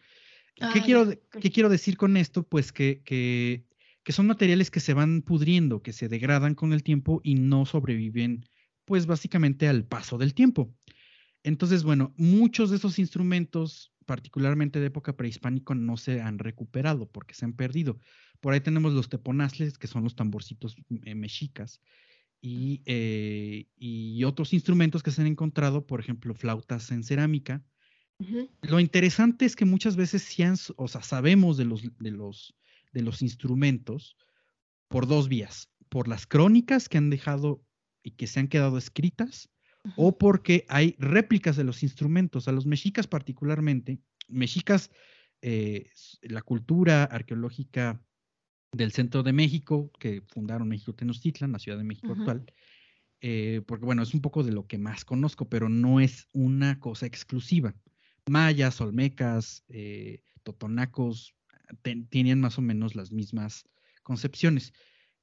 ¿Qué, quiero, ¿Qué, quiero, decir con esto? Pues que, que, que, son materiales que se van pudriendo, que se degradan con el tiempo y no sobreviven, pues básicamente al paso del tiempo. Entonces, bueno, muchos de esos instrumentos particularmente de época prehispánica, no se han recuperado porque se han perdido. Por ahí tenemos los teponazles, que son los tamborcitos eh, mexicas, y, eh, y, otros instrumentos que se han encontrado, por ejemplo, flautas en cerámica. Lo interesante es que muchas veces sí o sea, sabemos de los, de, los, de los instrumentos por dos vías, por las crónicas que han dejado y que se han quedado escritas, o porque hay réplicas de los instrumentos. A los mexicas particularmente, mexicas, eh, la cultura arqueológica del centro de México, que fundaron México Tenochtitlan, la Ciudad de México actual, eh, porque bueno, es un poco de lo que más conozco, pero no es una cosa exclusiva. Mayas, olmecas, eh, totonacos, tenían más o menos las mismas concepciones.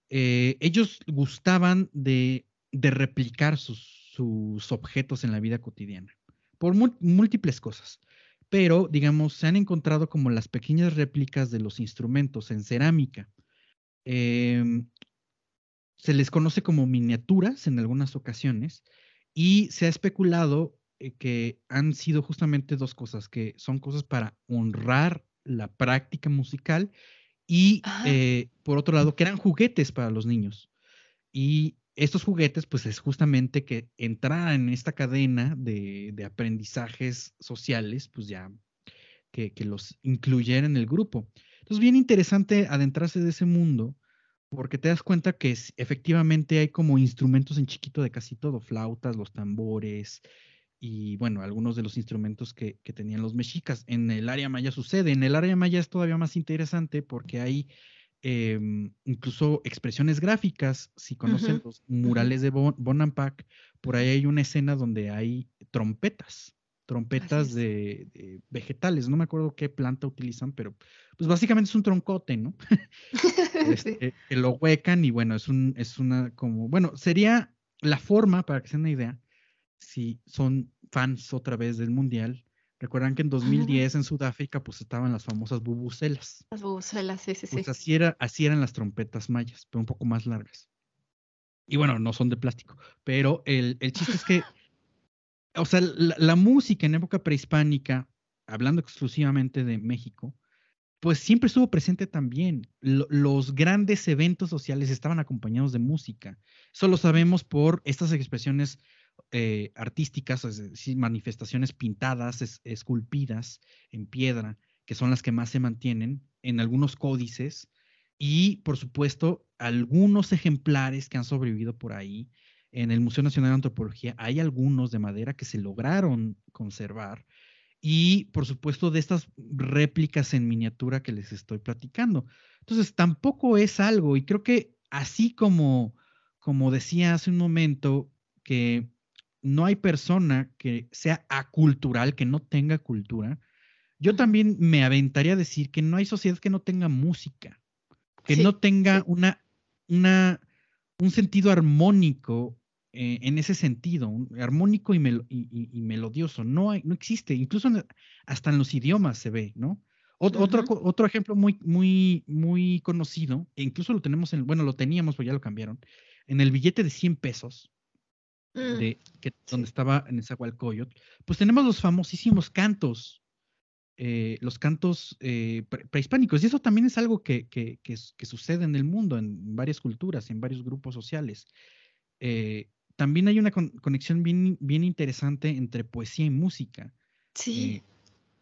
ellos gustaban de replicar sus, sus objetos en la vida cotidiana, por múltiples cosas. Pero, digamos, se han encontrado como las pequeñas réplicas de los instrumentos en cerámica. Em, se les conoce como miniaturas en algunas ocasiones y se ha especulado eh, que han sido justamente dos cosas, que son cosas para honrar la práctica musical y, eh, por otro lado, que eran juguetes para los niños. Y estos juguetes, pues es justamente que entrar en esta cadena de, aprendizajes sociales, pues ya que, los incluyera en el grupo. Entonces, bien interesante adentrarse de ese mundo, porque te das cuenta que efectivamente hay como instrumentos en chiquito de casi todo, flautas, los tambores y bueno, algunos de los instrumentos que, que tenían los mexicas. En el área maya sucede, en el área maya es todavía más interesante porque hay Em, incluso expresiones gráficas, si conocen los murales de Bonampak, por ahí hay una escena donde hay trompetas, trompetas de, vegetales, no me acuerdo qué planta utilizan, pero pues básicamente es un troncote, ¿no? Este, que lo huecan y bueno, es un, es una como, bueno, sería la forma, para que se den una idea, si son fans otra vez del mundial, Recuerdan que en 2010 en Sudáfrica pues estaban las famosas bubucelas. Las bubucelas, sí, sí, pues Así, era, así eran las trompetas mayas, pero un poco más largas. Y bueno, no son de plástico, pero el, el chiste es que, o sea, la, música en época prehispánica, hablando exclusivamente de México, pues siempre estuvo presente también. los grandes eventos sociales estaban acompañados de música. Eso lo sabemos por estas expresiones eh, artísticas, es decir, manifestaciones pintadas, esculpidas en piedra, que son las que más se mantienen en algunos códices y, por supuesto, algunos ejemplares que han sobrevivido por ahí en el Museo Nacional de Antropología hay algunos de madera que se lograron conservar y por supuesto de estas réplicas en miniatura que les estoy platicando. Entonces tampoco es algo y creo que así como, como decía hace un momento que no hay persona que sea acultural, que no tenga cultura, yo también me aventaría a decir que no hay sociedad que no tenga música, que no tenga una, una, un sentido armónico eh, en ese sentido, armónico y, melodioso. No, hay, no existe, incluso hasta en los idiomas se ve, ¿no? otro, otro ejemplo muy, muy, muy conocido, e incluso lo tenemos en, bueno, lo teníamos, pues ya lo cambiaron, en el billete de 100 pesos. De, que, donde estaba en esa Nezahualcóyotl, pues tenemos los famosísimos cantos, eh, los cantos eh, prehispánicos. Y eso también es algo que, que, que, sucede en el mundo, en varias culturas, en varios grupos sociales. Eh, también hay una conexión bien, bien interesante entre poesía y música. Sí.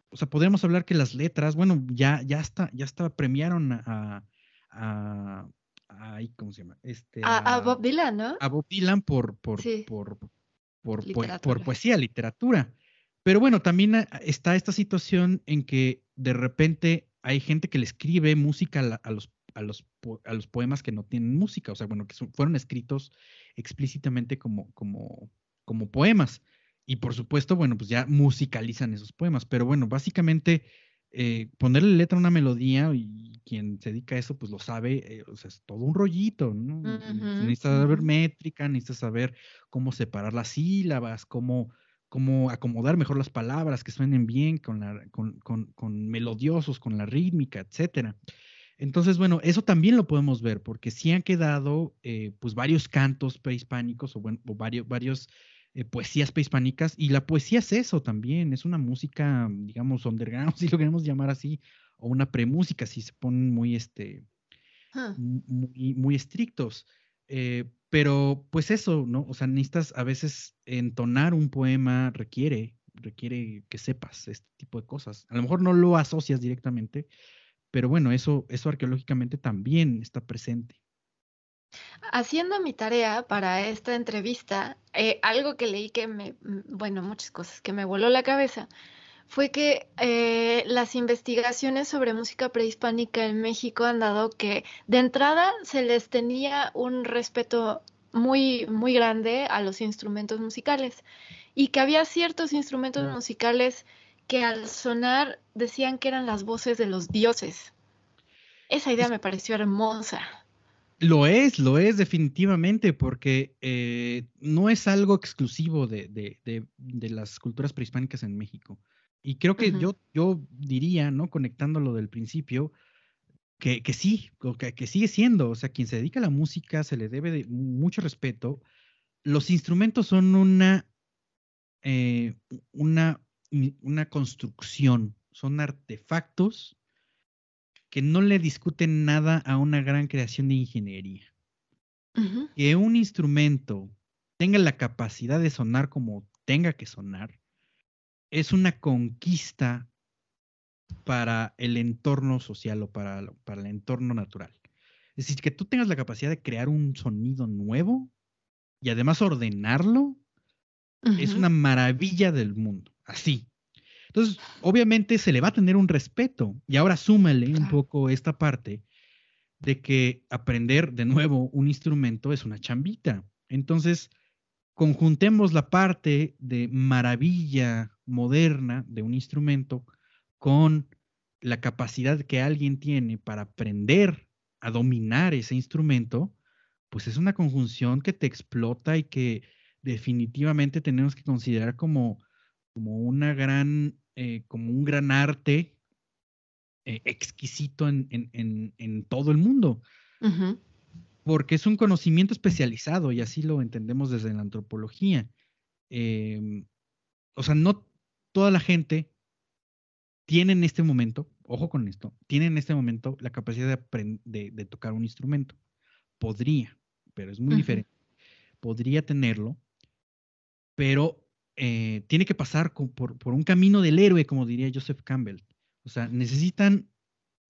o sea, podemos hablar que las letras, bueno, ya, ya está, ya está, premiaron a, a, ¿cómo se llama? Este, a, Bob Dylan, ¿no? A Bob Dylan por, por, por, por, por, poesía, literatura. Pero bueno, también ah, está esta situación en que de repente hay gente que le escribe música a, los, a, los, a los poemas que no tienen música, o sea, bueno, que fueron escritos explícitamente como, como, como poemas. Y por supuesto, bueno, pues ya musicalizan esos poemas. Pero bueno, básicamente eh, ponerle letra a una melodía y quien se dedica a eso, pues lo sabe, eh, o sea, es todo un rollito, ¿no? necesitas saber métrica, necesitas saber cómo separar las sílabas, cómo cómo acomodar mejor las palabras que suenen bien con, la, con, con, melodiosos, con la rítmica, etcétera. Entonces, bueno, eso también lo podemos ver, porque sí han quedado eh, pues varios cantos prehispánicos o, bueno, varios, varios eh, poesías prehispánicas, y la poesía es eso también, es una música, digamos, underground, si lo queremos llamar así, o una premúsica, si se ponen muy, este, muy, muy, estrictos. Eh, pero pues eso, ¿no? O sea, necesitas a veces entonar un poema requiere, requiere que sepas este tipo de cosas. A lo mejor no lo asocias directamente, pero bueno, eso, eso arqueológicamente también está presente. Haciendo mi tarea para esta entrevista, eh, algo que leí que me, mm, bueno, muchas cosas que me voló la cabeza, fue que eh, las investigaciones sobre música prehispánica en México han dado que de entrada se les tenía un respeto muy, muy grande a los instrumentos musicales y que había ciertos instrumentos musicales que al sonar decían que eran las voces de los dioses. Esa idea me pareció hermosa. Lo es, lo es definitivamente, porque eh, no es algo exclusivo de, de, las culturas prehispánicas en México. Y creo que yo, yo diría, ¿no? Conectándolo del principio, que, que sí, que, que, sigue siendo, o sea, quien se dedica a la música se le debe de mucho respeto. Los instrumentos son una, eh, una, una construcción, son artefactos que no le discuten nada a una gran creación de ingeniería. Que un instrumento tenga la capacidad de sonar como tenga que sonar, es una conquista para el entorno social o para, para el entorno natural. Es decir, que tú tengas la capacidad de crear un sonido nuevo y además ordenarlo, es una maravilla del mundo, así. Entonces, obviamente se le va a tener un respeto. Y ahora súmale un poco esta parte de que aprender de nuevo un instrumento es una chambita. Entonces, conjuntemos la parte de maravilla moderna de un instrumento con la capacidad que alguien tiene para aprender a dominar ese instrumento, pues es una conjunción que te explota y que definitivamente tenemos que considerar como, como una gran, eh, como un gran arte eh, exquisito en, en, en, todo el mundo porque es un conocimiento especializado y así lo entendemos desde la antropología. Em, o sea, no toda la gente tiene en este momento, ojo con esto, tiene en este momento la capacidad de, de, tocar un instrumento. Podría, pero es muy diferente. Podría tenerlo, pero eh, tiene que pasar por, un camino del héroe, como diría Joseph Campbell. O sea, necesitan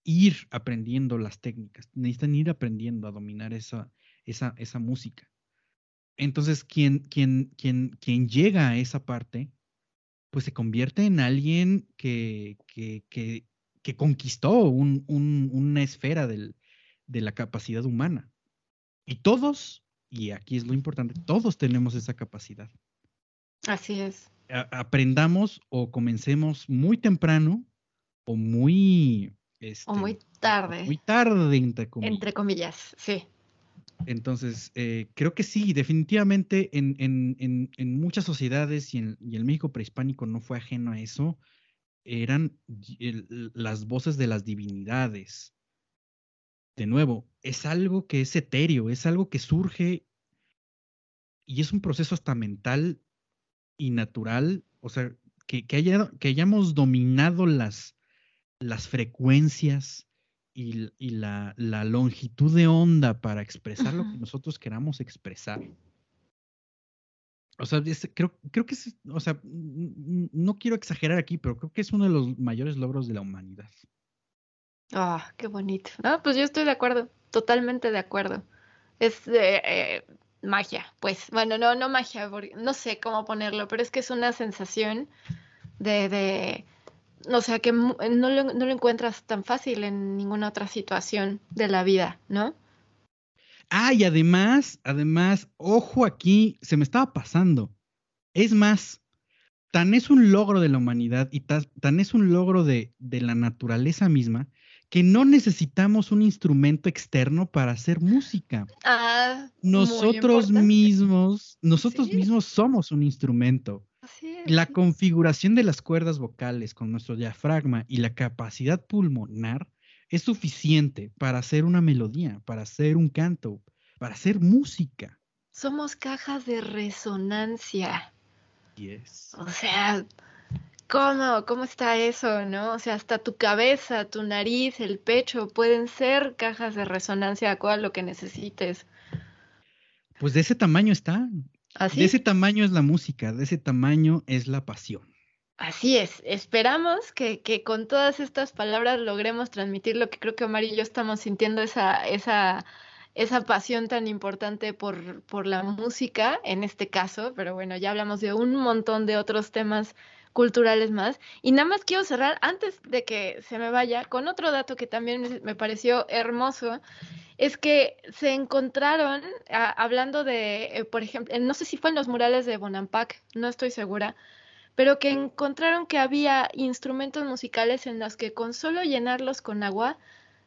ir aprendiendo las técnicas, necesitan ir aprendiendo a dominar esa, música. entonces, quien, llega a esa parte, pues se convierte en alguien que, conquistó un, un, una esfera de la capacidad humana. Y todos, y aquí es lo importante, todos tenemos esa capacidad. Así es. aprendamos o comencemos muy temprano o muy... Este, o muy tarde. Muy tarde, entre comillas. Entre comillas, sí. Entonces, eh, creo que sí, definitivamente en, en, en, muchas sociedades y, y el México prehispánico no fue ajeno a eso, eran las voces de las divinidades. De nuevo, es algo que es etéreo, es algo que surge y es un proceso hasta mental y natural, o sea, que, que, haya, que hayamos dominado las, las frecuencias y, y la, la, longitud de onda para expresar lo que nosotros queramos expresar. O sea, creo, creo que es, o sea, no quiero exagerar aquí, pero creo que es uno de los mayores logros de la humanidad. Ah, qué bonito. No, pues yo estoy de acuerdo, totalmente de acuerdo. Es eh, magia, pues, bueno, no, no magia, no sé cómo ponerlo, pero es que es una sensación de, de o sea, que no lo, no lo encuentras tan fácil en ninguna otra situación de la vida, ¿no? Ah, y además, además, ojo aquí, se me estaba pasando. Es más, tan es un logro de la humanidad y tan, es un logro de, de, la naturaleza misma que no necesitamos un instrumento externo para hacer música. Ah, nosotros mismos, nosotros mismos somos un instrumento. La configuración de las cuerdas vocales con nuestro diafragma y la capacidad pulmonar es suficiente para hacer una melodía, para hacer un canto, para hacer música. Somos cajas de resonancia. Yes. O sea, ¿cómo, ¿cómo está eso, no? O sea, hasta tu cabeza, tu nariz, el pecho pueden ser cajas de resonancia a cual lo que necesites. Pues de ese tamaño está. De ese tamaño es la música, de ese tamaño es la pasión. Así es, esperamos que, que, con todas estas palabras logremos transmitir lo que creo que Omar y yo estamos sintiendo, esa, esa, esa pasión tan importante por, por la música en este caso, pero bueno, ya hablamos de un montón de otros temas culturales más. Y nada más quiero cerrar, antes de que se me vaya, con otro dato que también me pareció hermoso, es que se encontraron, hablando de, eh, por ejemplo, no sé si fue en los murales de Bonampak, no estoy segura, pero que encontraron que había instrumentos musicales en los que con solo llenarlos con agua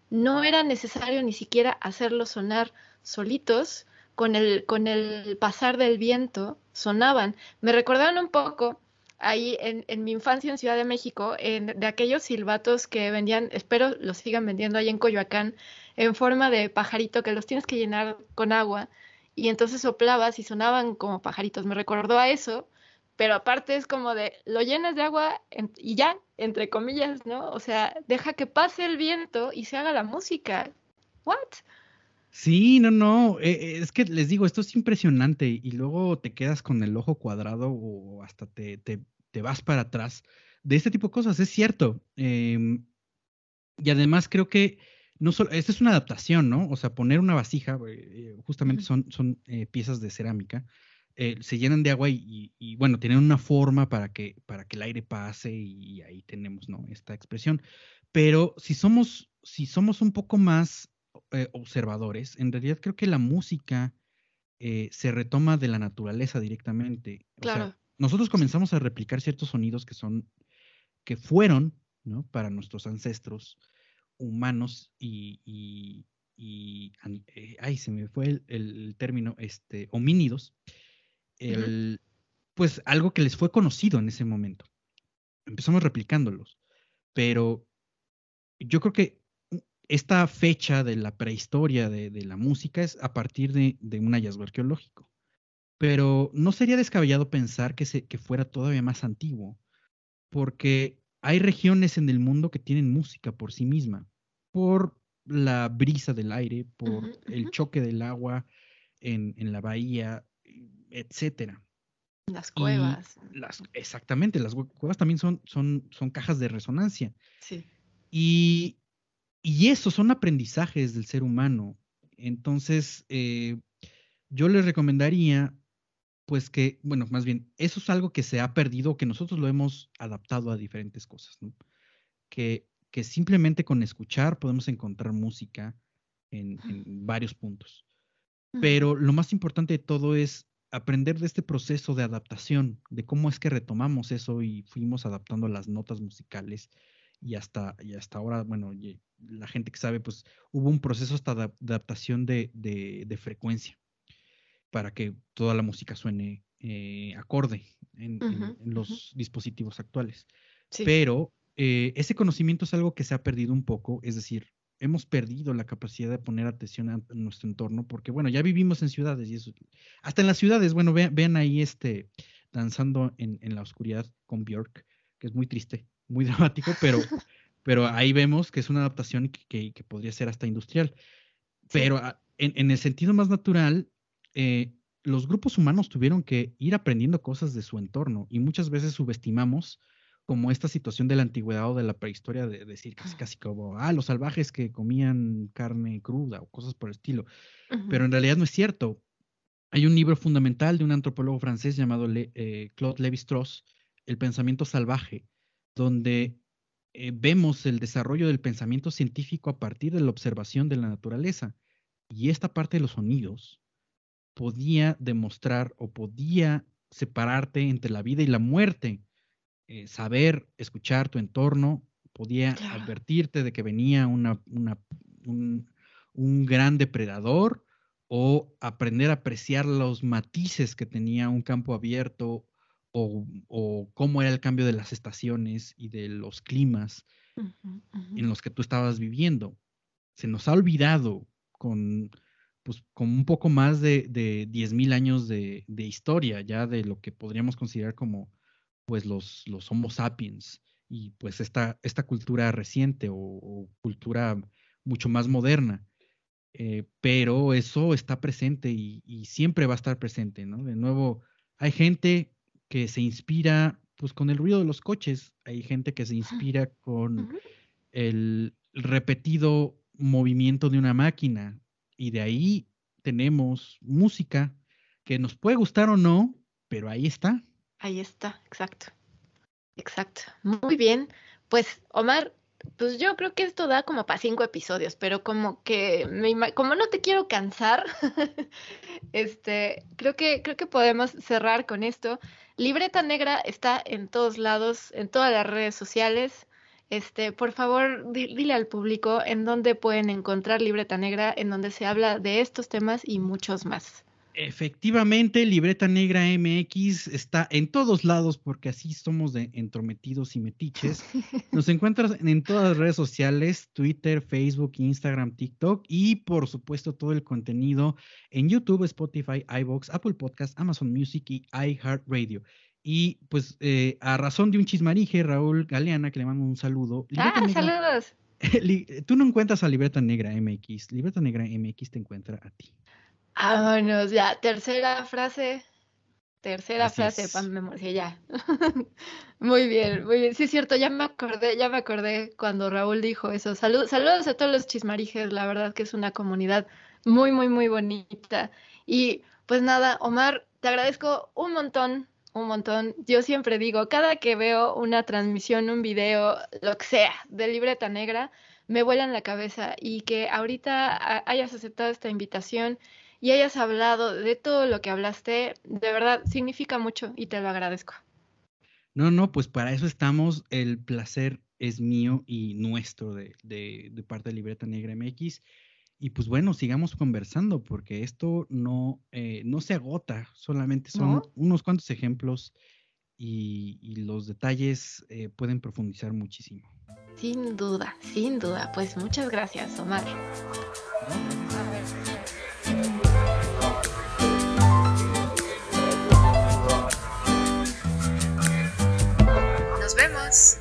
no era necesario ni siquiera hacerlos sonar solitos, con el, con el pasar del viento sonaban. Me recordaron un poco ahí en, en, mi infancia en Ciudad de México, en, de aquellos silbatos que vendían, espero los sigan vendiendo ahí en Coyoacán, en forma de pajarito que los tienes que llenar con agua y entonces soplabas y sonaban como pajaritos. Me recordó a eso, pero aparte es como de lo llenas de agua y ya, entre comillas, ¿no? O sea, deja que pase el viento y se haga la música. ¿What? Sí, no, no, eh, es que les digo, esto es impresionante y luego te quedas con el ojo cuadrado o hasta te, te, te vas para atrás de este tipo de cosas, es cierto. Em, y además creo que no solo, esta es una adaptación, ¿no? O sea, poner una vasija, eh, justamente son, son eh, piezas de cerámica, se llenan de agua y, bueno, tienen una forma para que, para que el aire pase y, ahí tenemos, ¿no? Esta expresión. Pero si somos, si somos un poco más observadores, en realidad creo que la música se retoma de la naturaleza directamente. Claro. nosotros comenzamos a replicar ciertos sonidos que son, que fueron, ¿no? Para nuestros ancestros humanos y, y, eh, ay, se me fue el, término, este, homínidos, el, pues algo que les fue conocido en ese momento. Empezamos replicándolos, pero yo creo que esta fecha de la prehistoria de, la música es a partir de, de, un hallazgo arqueológico. Pero no sería descabellado pensar que, se, que fuera todavía más antiguo, porque hay regiones en el mundo que tienen música por sí misma, por la brisa del aire, por el choque del agua en, en la bahía, etcétera. Las cuevas. Las, exactamente, las cuevas también son, son, son cajas de resonancia. Sí. Y, y eso son aprendizajes del ser humano. Entonces, eh, yo les recomendaría pues que, bueno, más bien, eso es algo que se ha perdido, que nosotros lo hemos adaptado a diferentes cosas, ¿no? Que, que simplemente con escuchar podemos encontrar música en, varios puntos. Pero lo más importante de todo es aprender de este proceso de adaptación, de cómo es que retomamos eso y fuimos adaptando las notas musicales y hasta, y hasta ahora, bueno, la gente que sabe, pues hubo un proceso hasta de adaptación de, de, frecuencia para que toda la música suene eh, acorde en, los dispositivos actuales. Pero eh, ese conocimiento es algo que se ha perdido un poco, es decir, hemos perdido la capacidad de poner atención a, nuestro entorno, porque bueno, ya vivimos en ciudades y eso, hasta en las ciudades, bueno, vean, ahí este, danzando en, la oscuridad con Björk, que es muy triste, muy dramático, pero, pero ahí vemos que es una adaptación que, podría ser hasta industrial. Pero ah, en, el sentido más natural, eh, los grupos humanos tuvieron que ir aprendiendo cosas de su entorno y muchas veces subestimamos como esta situación de la antigüedad o de la prehistoria de, decir casi, casi como, ah, los salvajes que comían carne cruda o cosas por el estilo. Pero en realidad no es cierto. Hay un libro fundamental de un antropólogo francés llamado eh, Claude Lévi-Strauss, El pensamiento salvaje, donde eh, vemos el desarrollo del pensamiento científico a partir de la observación de la naturaleza. Y esta parte de los sonidos podía demostrar o podía separarte entre la vida y la muerte eh, saber escuchar tu entorno, podía advertirte de que venía una, un, gran depredador o aprender a apreciar los matices que tenía un campo abierto o, cómo era el cambio de las estaciones y de los climas en los que tú estabas viviendo. Se nos ha olvidado con, pues, con un poco más de, de 10.000 años de, de, historia, ya de lo que podríamos considerar como pues los, los Homo sapiens y pues esta, esta cultura reciente o, cultura mucho más moderna. Eh, pero eso está presente y, siempre va a estar presente, ¿no? De nuevo, hay gente que se inspira pues con el ruido de los coches, hay gente que se inspira con el repetido movimiento de una máquina y de ahí tenemos música que nos puede gustar o no, pero ahí está. Ahí está, exacto. Exacto. Muy bien. Pues, Omar, pues yo creo que esto da como para cinco episodios, pero como que me, como no te quiero cansar, este, creo que creo que podemos cerrar con esto. Libreta Negra está en todos lados, en todas las redes sociales. Este, por favor, dile al público en dónde pueden encontrar Libreta Negra, en donde se habla de estos temas y muchos más. Efectivamente, Libreta Negra MX está en todos lados porque así somos de entrometidos y metiches. Nos encuentras en todas las redes sociales, Twitter, Facebook, Instagram, TikTok y por supuesto todo el contenido en YouTube, Spotify, iBox, Apple Podcast, Amazon Music y iHeartRadio. Y pues eh, a razón de un chismarije, Raúl Galeana, que le mando un saludo. ah, saludos. Tú no encuentras a Libreta Negra MX, Libreta Negra MX te encuentra a ti. Vámonos, ya. Tercera frase. Tercera frase para memoria, ya. muy bien, muy bien. Sí, es cierto, ya me acordé, ya me acordé cuando Raúl dijo eso. saludos a todos los chismarijes, la verdad que es una comunidad muy, muy, muy bonita. Y pues nada, Omar, te agradezco un montón, un montón. Yo siempre digo, cada que veo una transmisión, un video, lo que sea, de Libreta Negra, me vuela en la cabeza y que ahorita hayas aceptado esta invitación y hayas hablado de todo lo que hablaste, de verdad significa mucho y te lo agradezco. No, no, pues para eso estamos. El placer es mío y nuestro de, de, parte de Libreta Negra MX. Y pues bueno, sigamos conversando porque esto no, eh, no se agota, solamente son unos cuantos ejemplos y, los detalles eh, pueden profundizar muchísimo. Sin duda, sin duda. Pues muchas gracias, Omar. Vemos.